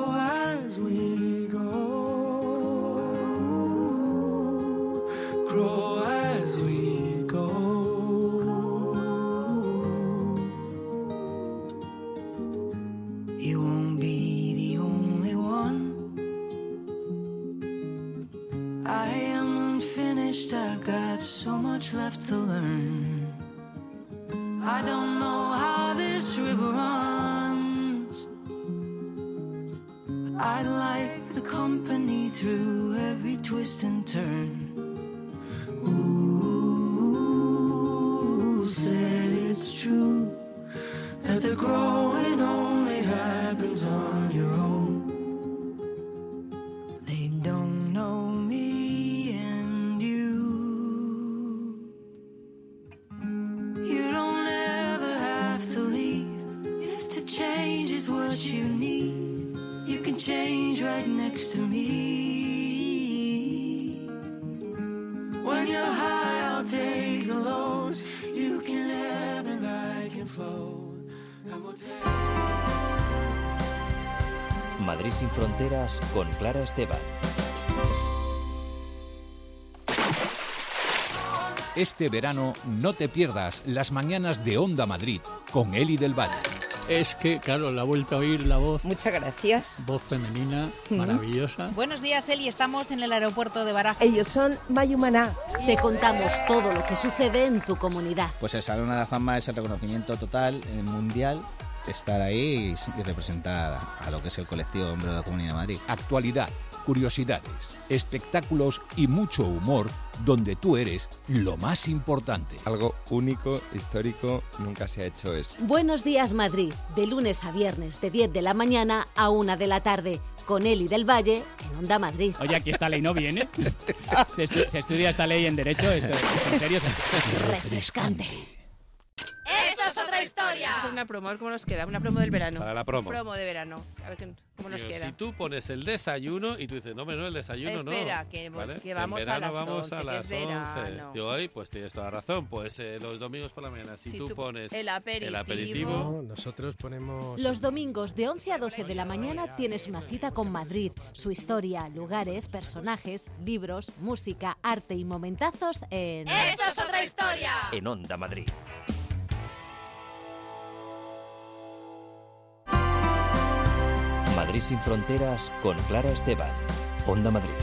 con Clara Esteban. Este verano no te pierdas las mañanas de Onda Madrid con Eli del Valle. Es que, claro, la he vuelto a oír la voz. Muchas gracias. Voz femenina, maravillosa. Buenos días, Eli. Estamos en el aeropuerto de Barajas. Ellos son Mayumaná. Te contamos todo lo que sucede en tu comunidad. Pues el Salón de la Fama es el reconocimiento total eh, mundial, estar ahí y, y representar a lo que es el colectivo de hombres de la Comunidad de Madrid. Actualidad, curiosidades, espectáculos y mucho humor donde tú eres lo más importante. Algo único, histórico, nunca se ha hecho esto. Buenos días Madrid, de lunes a viernes de 10 de la mañana a 1 de la tarde, con Eli del Valle en Onda Madrid. Oye, aquí esta ley no viene. *laughs* Se, estu- se estudia esta ley en Derecho. Esto en serio. Refrescante. Historia. Una promo, a ver cómo nos queda. Una promo del verano. Para la promo. Promo de verano. A ver qué- cómo nos Digo, queda. Si tú pones el desayuno y tú dices, no, hombre, no, el desayuno no. Espera, que- ¿vale? que vamos en a verano las vamos 11, a que las es verano. 11. Digo, ay, pues tienes toda la razón. Pues eh, los domingos por la mañana, si, Si tú, tú- pones el aperitivo. aperitivo, Nosotros ponemos... Los domingos de 11 a 12 de la mañana tienes una cita con Madrid, su historia, lugares, personajes, libros, música, arte y momentazos en... Esto es otra historia. En Onda Madrid. Madrid sin fronteras con Clara Esteban. Onda Madrid.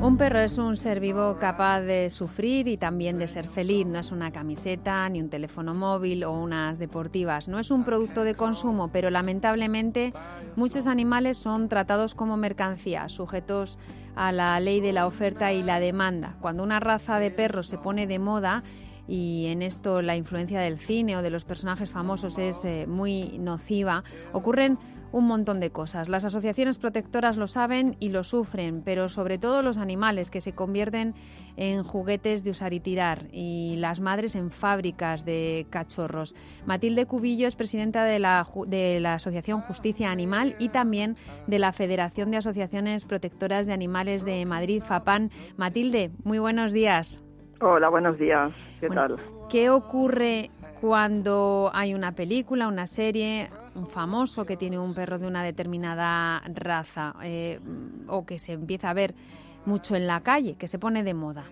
Un perro es un ser vivo capaz de sufrir y también de ser feliz. No es una camiseta, ni un teléfono móvil o unas deportivas. No es un producto de consumo, pero lamentablemente muchos animales son tratados como mercancía, sujetos a la ley de la oferta y la demanda. Cuando una raza de perros se pone de moda, y en esto la influencia del cine o de los personajes famosos es eh, muy nociva, ocurren un montón de cosas. Las asociaciones protectoras lo saben y lo sufren, pero sobre todo los animales que se convierten en juguetes de usar y tirar y las madres en fábricas de cachorros. Matilde Cubillo es presidenta de la, de la Asociación Justicia Animal y también de la Federación de Asociaciones Protectoras de Animales de Madrid, FAPAN. Matilde, muy buenos días. Hola, buenos días. ¿Qué Bueno, tal? ¿Qué ocurre cuando hay una película, una serie, un famoso que tiene un perro de una determinada raza eh, o que se empieza a ver mucho en la calle, que se pone de moda?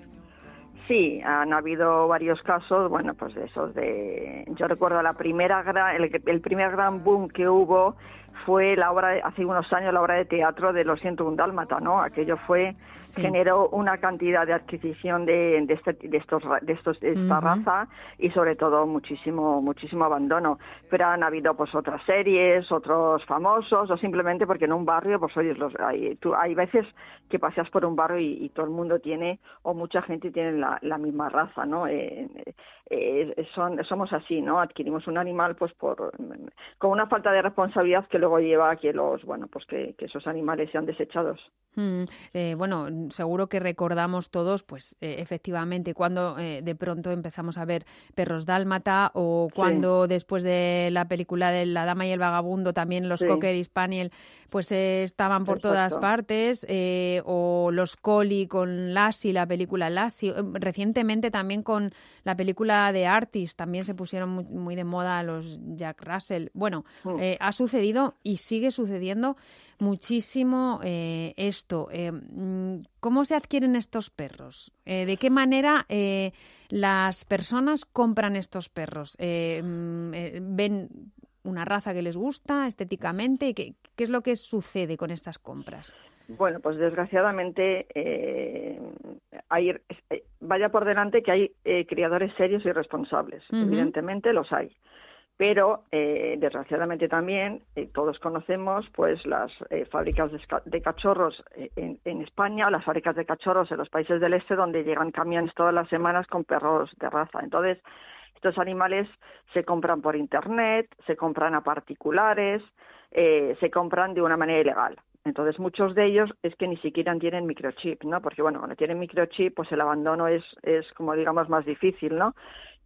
Sí, han habido varios casos, bueno, pues de esos de... Yo recuerdo la primera gran, el, el primer gran boom que hubo fue la obra, hace unos años, la obra de teatro de Los siento un dálmata, ¿no? Aquello fue, generó una cantidad de adquisición de, de, este- de estos, de estos, de esta raza y sobre todo muchísimo, muchísimo abandono. Pero han habido pues otras series, otros famosos o simplemente porque en un barrio, pues oye, los, hay, tú, hay veces que paseas por un barrio y, y todo el mundo tiene o mucha gente tiene la, la misma raza, ¿no? Eh, eh, son, somos así, ¿no? Adquirimos un animal pues por con una falta de responsabilidad que luego lleva a que los, bueno, pues que, que esos animales sean desechados. Mm, eh, bueno, seguro que recordamos todos, pues eh, efectivamente, cuando eh, de pronto empezamos a ver perros dálmata o cuando después de la película de La Dama y el Vagabundo también los Sí. Cocker y Spaniel pues eh, estaban por todas partes o los Collie con Lassie, la película Lassie. Eh, Recientemente también con la película de Artist también se pusieron muy, muy de moda los Jack Russell. Bueno, Mm. ha sucedido y sigue sucediendo muchísimo esto. ¿Cómo se adquieren estos perros? Eh, ¿De qué manera eh, las personas compran estos perros? Eh, mm, eh, ¿Ven una raza que les gusta estéticamente? ¿Qué, qué es lo que sucede con estas compras? Bueno, pues desgraciadamente eh, hay, vaya por delante que hay eh, criadores serios y responsables. Evidentemente los hay. Pero, eh, desgraciadamente también, eh, todos conocemos pues las eh, fábricas de, cachorros eh, en, en España o las fábricas de cachorros en los países del este donde llegan camiones todas las semanas con perros de raza. Entonces, estos animales se compran por Internet, se compran a particulares, eh, se compran de una manera ilegal. Entonces, muchos de ellos es que ni siquiera tienen microchip, ¿no? Porque, bueno, cuando tienen microchip, pues el abandono es, es como digamos, más difícil, ¿no?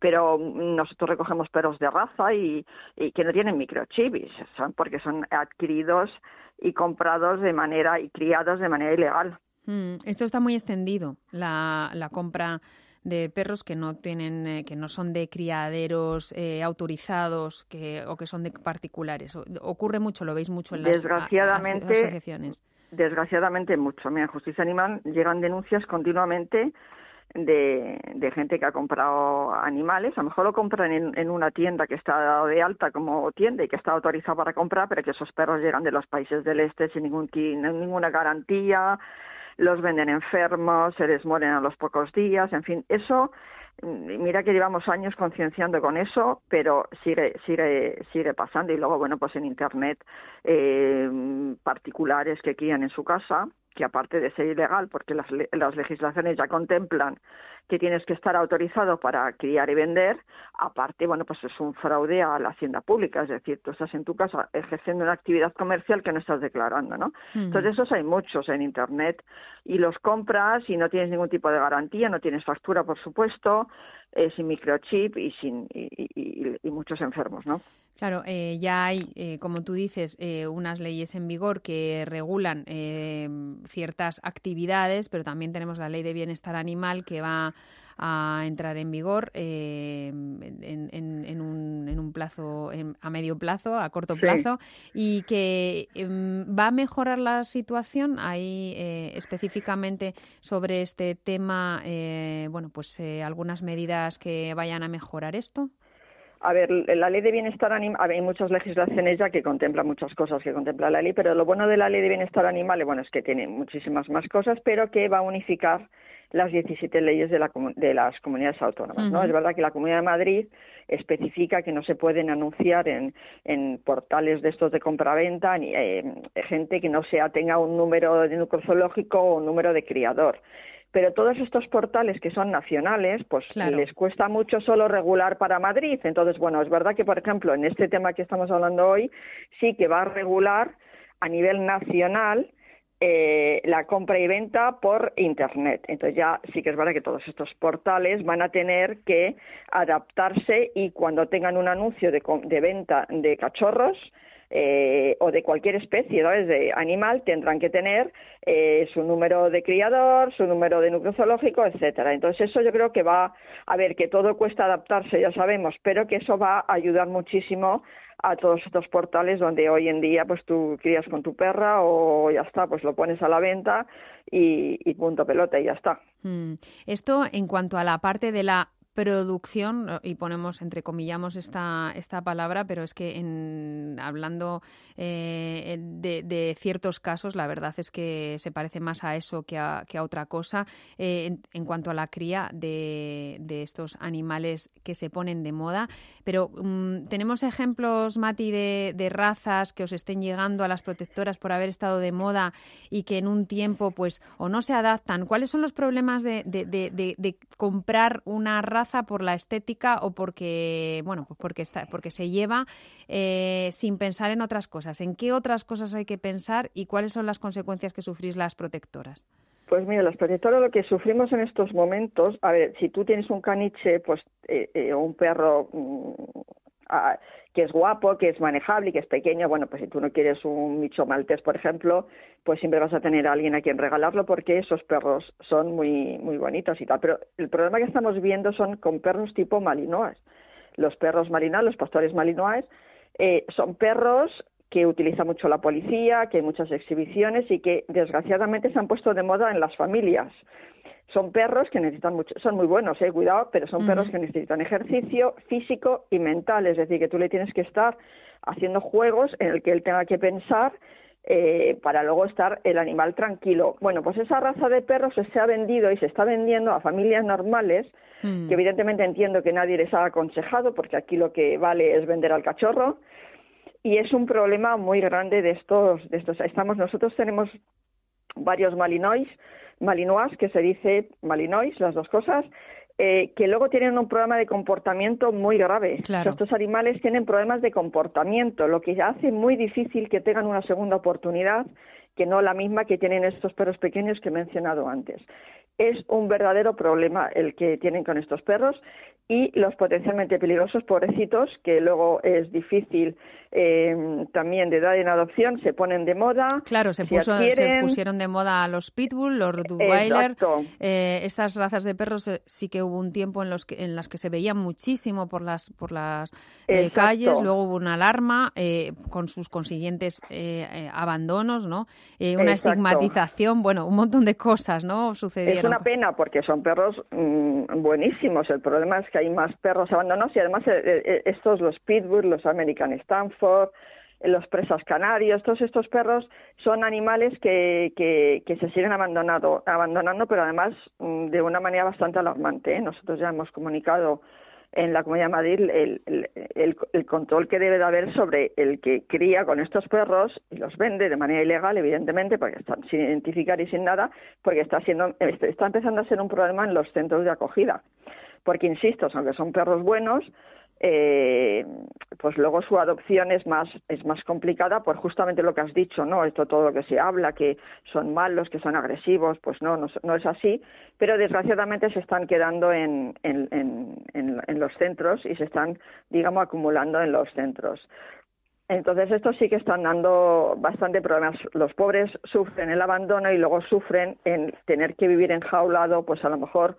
Pero nosotros recogemos perros de raza y, y que no tienen microchip, y son porque son adquiridos y comprados de manera y criados de manera ilegal. Mm, esto está muy extendido, la, la compra de perros que no tienen, eh, que no son de criaderos eh, autorizados que, o que son de particulares. Ocurre mucho, lo veis mucho en las a- Desgraciadamente, asociaciones. Desgraciadamente mucho. Mira, en Justicia Animal llegan denuncias continuamente de, gente que ha comprado animales. A lo mejor lo compran en, en una tienda que está de alta como tienda y que está autorizada para comprar, pero que esos perros llegan de los países del este sin ningún, ninguna garantía, los venden enfermos, se les mueren a los pocos días, en fin, eso mm, mira que llevamos años concienciando con eso, pero sigue sigue sigue pasando y luego bueno pues en internet eh, particulares que crían en su casa que aparte de ser ilegal porque las, las legislaciones ya contemplan que tienes que estar autorizado para criar y vender, aparte, bueno, pues es un fraude a la hacienda pública, es decir, tú estás en tu casa ejerciendo una actividad comercial que no estás declarando, ¿no? Entonces, esos hay muchos en Internet y los compras y no tienes ningún tipo de garantía, no tienes factura, por supuesto, eh, sin microchip y, sin, y, y- y- y muchos enfermos, ¿no? Claro, eh, ya hay, eh, como tú dices, eh, unas leyes en vigor que regulan eh, ciertas actividades, pero también tenemos la ley de bienestar animal que va a entrar en vigor eh, en, en- en un, en un plazo, en- a medio plazo, a corto Sí. plazo, y que em, va a mejorar la situación. Ahí eh, específicamente sobre este tema, eh, bueno, pues eh, algunas medidas que vayan a mejorar esto. A ver, la ley de bienestar animal, hay muchas legislaciones ya que contemplan muchas cosas que contempla la ley, pero lo bueno de la ley de bienestar animal, bueno, es que tiene muchísimas más cosas, pero que va a unificar las 17 leyes de, la de las comunidades autónomas, ¿no? Es verdad que la Comunidad de Madrid especifica que no se pueden anunciar en, en portales de estos de compraventa ni eh, gente que no sea tenga un número de núcleo zoológico o un número de criador. Pero todos estos portales que son nacionales, pues Claro. les cuesta mucho solo regular para Madrid. Entonces, bueno, es verdad que, por ejemplo, en este tema que estamos hablando hoy, sí que va a regular a nivel nacional eh, la compra y venta por Internet. Entonces ya sí que es verdad que todos estos portales van a tener que adaptarse y cuando tengan un anuncio de, de venta de cachorros, eh, o de cualquier especie, ¿sabes? De animal, tendrán que tener eh, su número de criador, su número de núcleo zoológico, etcétera. Entonces eso yo creo que va a ver que todo cuesta adaptarse, ya sabemos, pero que eso va a ayudar muchísimo a todos estos portales donde hoy en día pues tú crías con tu perra o ya está, pues lo pones a la venta y, y punto pelota y ya está. Mm. Esto en cuanto a la parte de la producción, y ponemos entrecomillamos esta, esta palabra, pero es que en, hablando eh, de, ciertos casos, la verdad es que se parece más a eso que a, que a otra cosa. eh, en, cuanto a la cría de, de estos animales que se ponen de moda, pero mm, tenemos ejemplos, Mati, de, razas que os estén llegando a las protectoras por haber estado de moda y que en un tiempo, pues, o no se adaptan. ¿Cuáles son los problemas de- de comprar una raza por la estética o porque, bueno, pues porque está, porque se lleva eh, sin pensar en otras cosas? ¿En qué otras cosas hay que pensar y cuáles son las consecuencias que sufrís las protectoras? Pues mira, los protectores lo que sufrimos en estos momentos, a ver, si tú tienes un caniche, pues, eh, eh, o un perro mm, que es guapo, que es manejable y que es pequeño, bueno, pues si tú no quieres un micho maltés, por ejemplo, pues siempre vas a tener a alguien a quien regalarlo porque esos perros son muy, muy bonitos y tal. Pero el problema que estamos viendo son con perros tipo malinois. Los perros malinois, los pastores malinois, eh, son perros que utiliza mucho la policía, que hay muchas exhibiciones y que desgraciadamente se han puesto de moda en las familias. Son perros que necesitan mucho, son muy buenos, eh, cuidado, pero son perros que necesitan ejercicio físico y mental, es decir, que tú le tienes que estar haciendo juegos en el que él tenga que pensar eh, para luego estar el animal tranquilo. Bueno, pues esa raza de perros se ha vendido y se está vendiendo a familias normales, que evidentemente entiendo que nadie les ha aconsejado, porque aquí lo que vale es vender al cachorro, y es un problema muy grande de estos, de estos. Estamos, nosotros tenemos varios malinois, malinois, que se dice malinois, las dos cosas, eh, que luego tienen un problema de comportamiento muy grave. Claro. O sea, estos animales tienen problemas de comportamiento, lo que hace muy difícil que tengan una segunda oportunidad que no la misma que tienen estos perros pequeños que he mencionado antes. Es un verdadero problema el que tienen con estos perros y los potencialmente peligrosos pobrecitos, que luego es difícil eh, también de dar en adopción, se ponen de moda. Claro, se, puso, se pusieron de moda los pitbull, los rottweiler, eh, estas razas de perros eh, sí que hubo un tiempo en los que, en las que se veían muchísimo por las por las calles, luego hubo una alarma eh, con sus consiguientes abandonos, ¿no? una Exacto. estigmatización, bueno, un montón de cosas, ¿no? Sucedieron. Una pena porque son perros mm, buenísimos. El problema es que hay más perros abandonados y además eh, eh, estos, los Pitbull, los American Stanford, eh, los presas canarios, todos estos perros son animales que, que, que se siguen abandonado, abandonando, pero además mm, de una manera bastante alarmante. ¿eh? Nosotros ya hemos comunicado en la Comunidad de Madrid el, control que debe de haber sobre el que cría con estos perros y los vende de manera ilegal, evidentemente, porque están sin identificar y sin nada, porque está siendo está empezando a ser un problema en los centros de acogida. Porque insisto, aunque son perros buenos, eh, pues luego su adopción es más es más complicada por justamente lo que has dicho, ¿no? Esto todo lo que se habla, que son malos, que son agresivos, pues no, no, es así, pero desgraciadamente se están quedando en, en, en, en los centros y se están, digamos, acumulando en los centros. Entonces, esto sí que están dando bastante problemas. Los pobres sufren el abandono y luego sufren en tener que vivir enjaulado, pues a lo mejor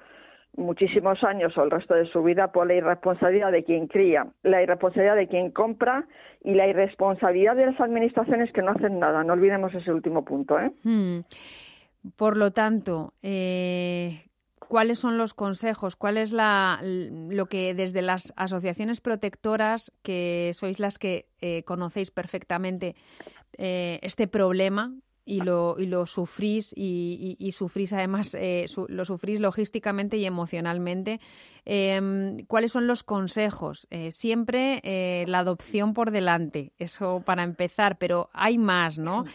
muchísimos años o el resto de su vida por la irresponsabilidad de quien cría, la irresponsabilidad de quien compra y la irresponsabilidad de las administraciones que no hacen nada. No olvidemos ese último punto. ¿eh? Hmm. Por lo tanto, eh, ¿cuáles son los consejos? ¿Cuál es la, lo que desde las asociaciones protectoras, que sois las que eh, conocéis perfectamente eh, este problema, y lo, y lo sufrís y, sufrís además, eh, lo sufrís logísticamente y emocionalmente. Eh, ¿Cuáles son los consejos? Eh, siempre eh, la adopción por delante, eso para empezar, pero hay más, ¿no?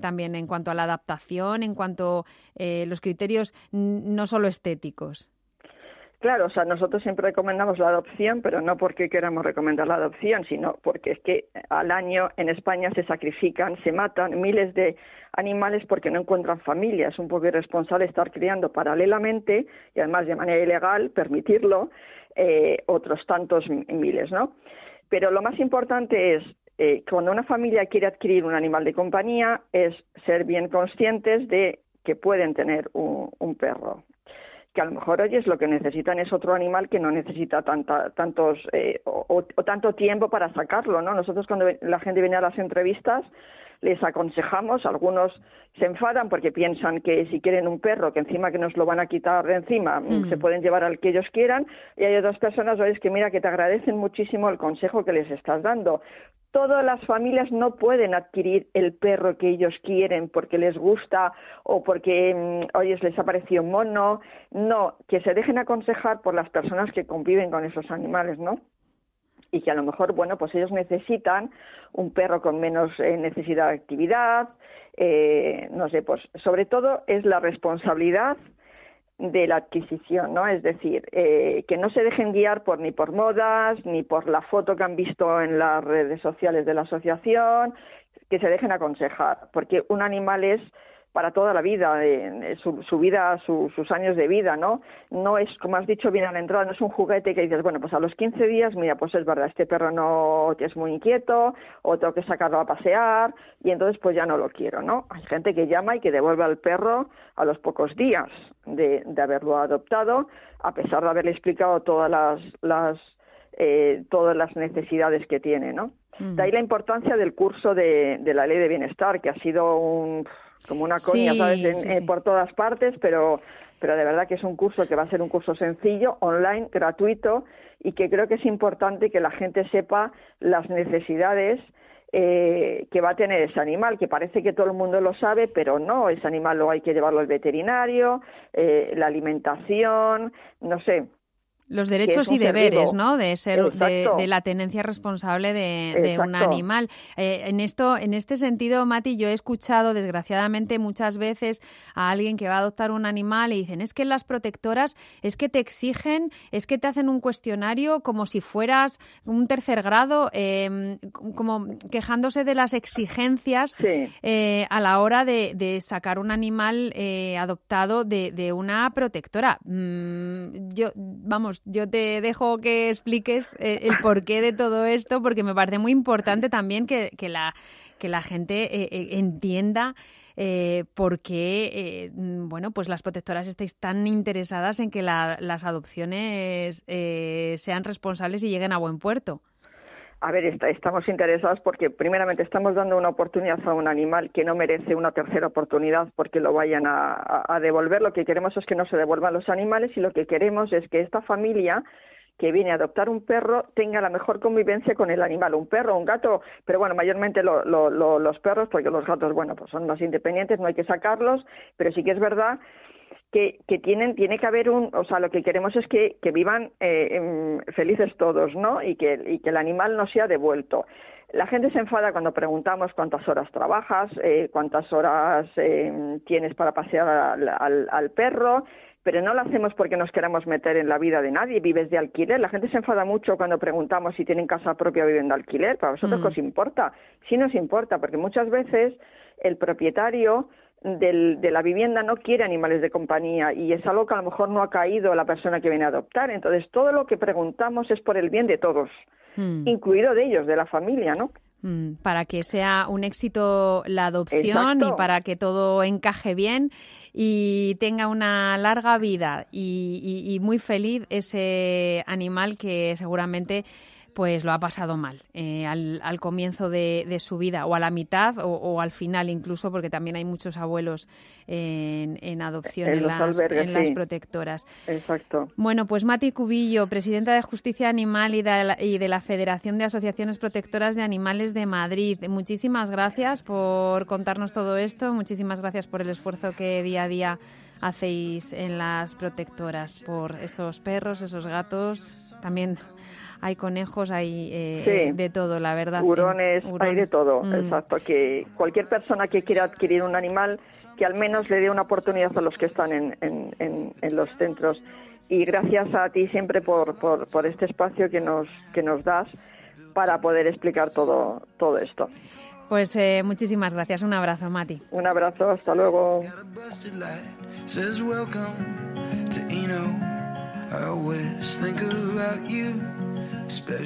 También en cuanto a la adaptación, en cuanto a los criterios no solo estéticos. Claro, o sea, nosotros siempre recomendamos la adopción, pero no porque queramos recomendar la adopción, sino porque es que al año en España se sacrifican, se matan miles de animales porque no encuentran familia. Es un poco irresponsable estar criando paralelamente y además de manera ilegal, permitirlo, eh, otros tantos miles, ¿no? Pero lo más importante es eh, cuando una familia quiere adquirir un animal de compañía es ser bien conscientes de que pueden tener un perro que a lo mejor oyes lo que necesitan es otro animal que no necesita tanta, tantos eh, o, o, tanto tiempo para sacarlo, ¿no? Nosotros cuando la gente viene a las entrevistas les aconsejamos, algunos se enfadan porque piensan que si quieren un perro, que encima que nos lo van a quitar de encima, mm. se pueden llevar al que ellos quieran, y hay otras personas, oyes, que mira, que te agradecen muchísimo el consejo que les estás dando. Todas las familias no pueden adquirir el perro que ellos quieren porque les gusta o porque, oye, les ha parecido mono. No, que se dejen aconsejar por las personas que conviven con esos animales, ¿no? y que a lo mejor, bueno, pues ellos necesitan un perro con menos eh, necesidad de actividad, eh, no sé, pues sobre todo es la responsabilidad de la adquisición, ¿no? Es decir, eh, que no se dejen guiar por ni por modas, ni por la foto que han visto en las redes sociales de la asociación, que se dejen aconsejar, porque un animal es para toda la vida, eh, su, su, vida, su, sus años de vida, ¿no? No es, como has dicho bien a la entrada, no es un juguete que dices, bueno, pues a los 15 días, mira, pues es verdad, este perro no es muy inquieto, o tengo que sacarlo a pasear, y entonces pues ya no lo quiero, ¿no? Hay gente que llama y que devuelve al perro a los pocos días de, de haberlo adoptado, a pesar de haberle explicado todas las, las eh, todas las necesidades que tiene, ¿no? Mm. De ahí la importancia del curso de, de la ley de bienestar, que ha sido un como una coña, sí, ¿sabes? En, sí, eh, sí. por todas partes, pero, pero de verdad que es un curso que va a ser un curso sencillo, online, gratuito, y que creo que es importante que la gente sepa las necesidades eh, que va a tener ese animal, que parece que todo el mundo lo sabe, pero no, ese animal luego hay que llevarlo al veterinario, eh, la alimentación, no sé, los derechos y deberes, ¿no? De ser de, de, la tenencia responsable de, de un animal. Eh, en esto, en este sentido, Mati, yo he escuchado desgraciadamente muchas veces a alguien que va a adoptar un animal y dicen es que las protectoras es que te exigen, es que te hacen un cuestionario como si fueras un tercer grado, eh, como quejándose de las exigencias sí. eh, a la hora de, de sacar un animal eh, adoptado de, de, una protectora. Mm, yo, vamos yo te dejo que expliques eh, el porqué de todo esto, porque me parece muy importante también que, que la, que la gente eh, eh, entienda eh, por qué, eh, bueno, pues las protectoras estáis tan interesadas en que la, las adopciones sean responsables y lleguen a buen puerto. A ver, est- estamos interesados porque primeramente estamos dando una oportunidad a un animal que no merece una tercera oportunidad porque lo vayan a devolver. Lo que queremos es que no se devuelvan los animales y lo que queremos es que esta familia que viene a adoptar un perro tenga la mejor convivencia con el animal, un perro, un gato, pero bueno, mayormente lo- lo- lo- los perros, porque los gatos, bueno, pues son más independientes, no hay que sacarlos, pero sí que es verdad que, que tienen, tiene que haber un, o sea, lo que queremos es que, que vivan eh, em, felices todos, ¿no? Y que, y que el animal no sea devuelto. La gente se enfada cuando preguntamos cuántas horas trabajas, eh, cuántas horas eh, tienes para pasear al, al- al perro, pero no lo hacemos porque nos queramos meter en la vida de nadie. Vives de alquiler. La gente se enfada mucho cuando preguntamos si tienen casa propia o viven de alquiler. ¿Para vosotros Mm. qué os importa? Sí nos importa, porque muchas veces el propietario del- de la vivienda no quiere animales de compañía y es algo que a lo mejor no ha caído la persona que viene a adoptar. Entonces, todo lo que preguntamos es por el bien de todos, Mm. incluido de ellos, de la familia, ¿no? Mm, para que sea un éxito la adopción Exacto. y para que todo encaje bien y tenga una larga vida y, y- y muy feliz ese animal que seguramente pues lo ha pasado mal eh, al, al comienzo de, de su vida o a la mitad o, o al final incluso porque también hay muchos abuelos en, en adopción En las, en las protectoras. Exacto. Bueno, pues Mati Cubillo, presidenta de Justicia Animal y de, la, y de la Federación de Asociaciones Protectoras de Animales de Madrid. Muchísimas gracias por contarnos todo esto. Muchísimas gracias por el esfuerzo que día a día hacéis en las protectoras por esos perros, esos gatos. También hay conejos, hay eh, Sí. de todo, la verdad. Hurones, Hurón. hay de todo, Mm. exacto. Que cualquier persona que quiera adquirir un animal, que al menos le dé una oportunidad a los que están en, en- en- en los centros. Y gracias a ti siempre por, por, por este espacio que nos, que nos das para poder explicar todo, todo esto. Pues eh, muchísimas gracias. Un abrazo, Mati. Un abrazo, hasta luego. I always think about you,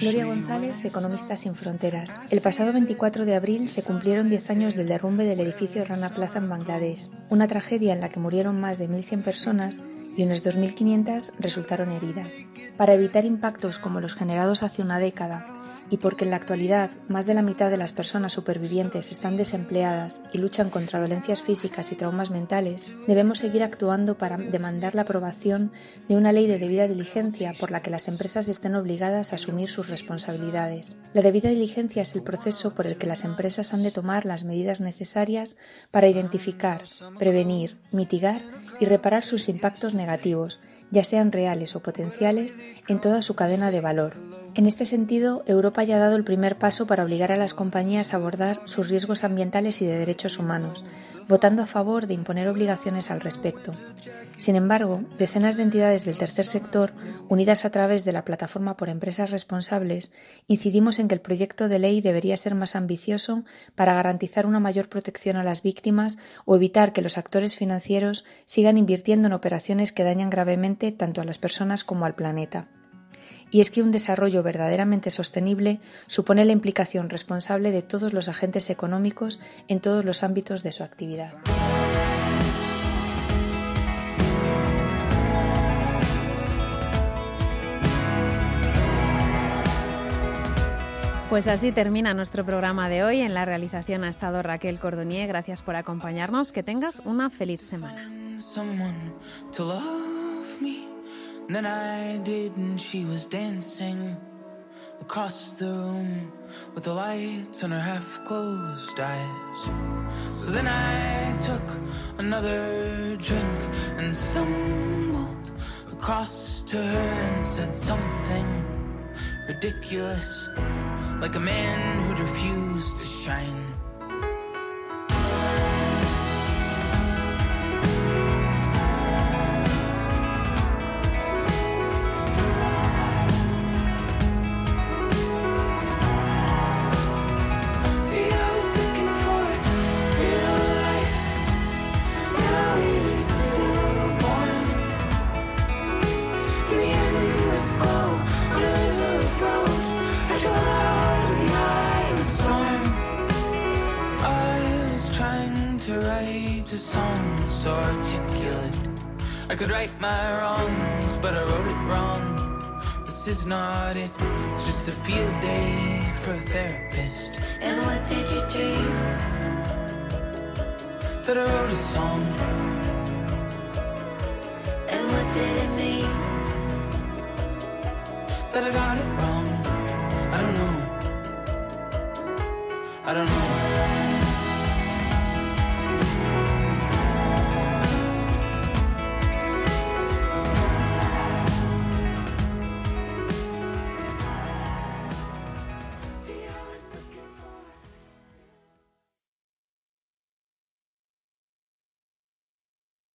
Gloria González, Economistas sin Fronteras. El pasado 24 de abril se cumplieron 10 años del derrumbe del edificio Rana Plaza en Bangladesh, una tragedia en la que murieron más de 1.100 personas y unas 2.500 resultaron heridas. Para evitar impactos como los generados hace una década, y porque en la actualidad más de la mitad de las personas supervivientes están desempleadas y luchan contra dolencias físicas y traumas mentales, debemos seguir actuando para demandar la aprobación de una ley de debida diligencia por la que las empresas estén obligadas a asumir sus responsabilidades. La debida diligencia es el proceso por el que las empresas han de tomar las medidas necesarias para identificar, prevenir, mitigar y reparar sus impactos negativos, ya sean reales o potenciales, en toda su cadena de valor. En este sentido, Europa ya ha dado el primer paso para obligar a las compañías a abordar sus riesgos ambientales y de derechos humanos, votando a favor de imponer obligaciones al respecto. Sin embargo, decenas de entidades del tercer sector, unidas a través de la Plataforma por Empresas Responsables, incidimos en que el proyecto de ley debería ser más ambicioso para garantizar una mayor protección a las víctimas o evitar que los actores financieros sigan invirtiendo en operaciones que dañan gravemente tanto a las personas como al planeta y es que un desarrollo verdaderamente sostenible supone la implicación responsable de todos los agentes económicos en todos los ámbitos de su actividad. Pues así termina nuestro programa de hoy. En la realización ha estado Raquel Cordonier. Gracias por acompañarnos. Que tengas una feliz semana. And then I did, and she was dancing across the room with the lights on her half closed eyes. So then I took another drink and stumbled across to her and said something ridiculous, like a man who'd refused to shine. to songs so articulate. I could write my wrongs, but I wrote it wrong. This is not it, it's just a field day for a therapist. And what did you dream? That I wrote a song. And what did it mean? That I got it wrong. I don't know. I don't know.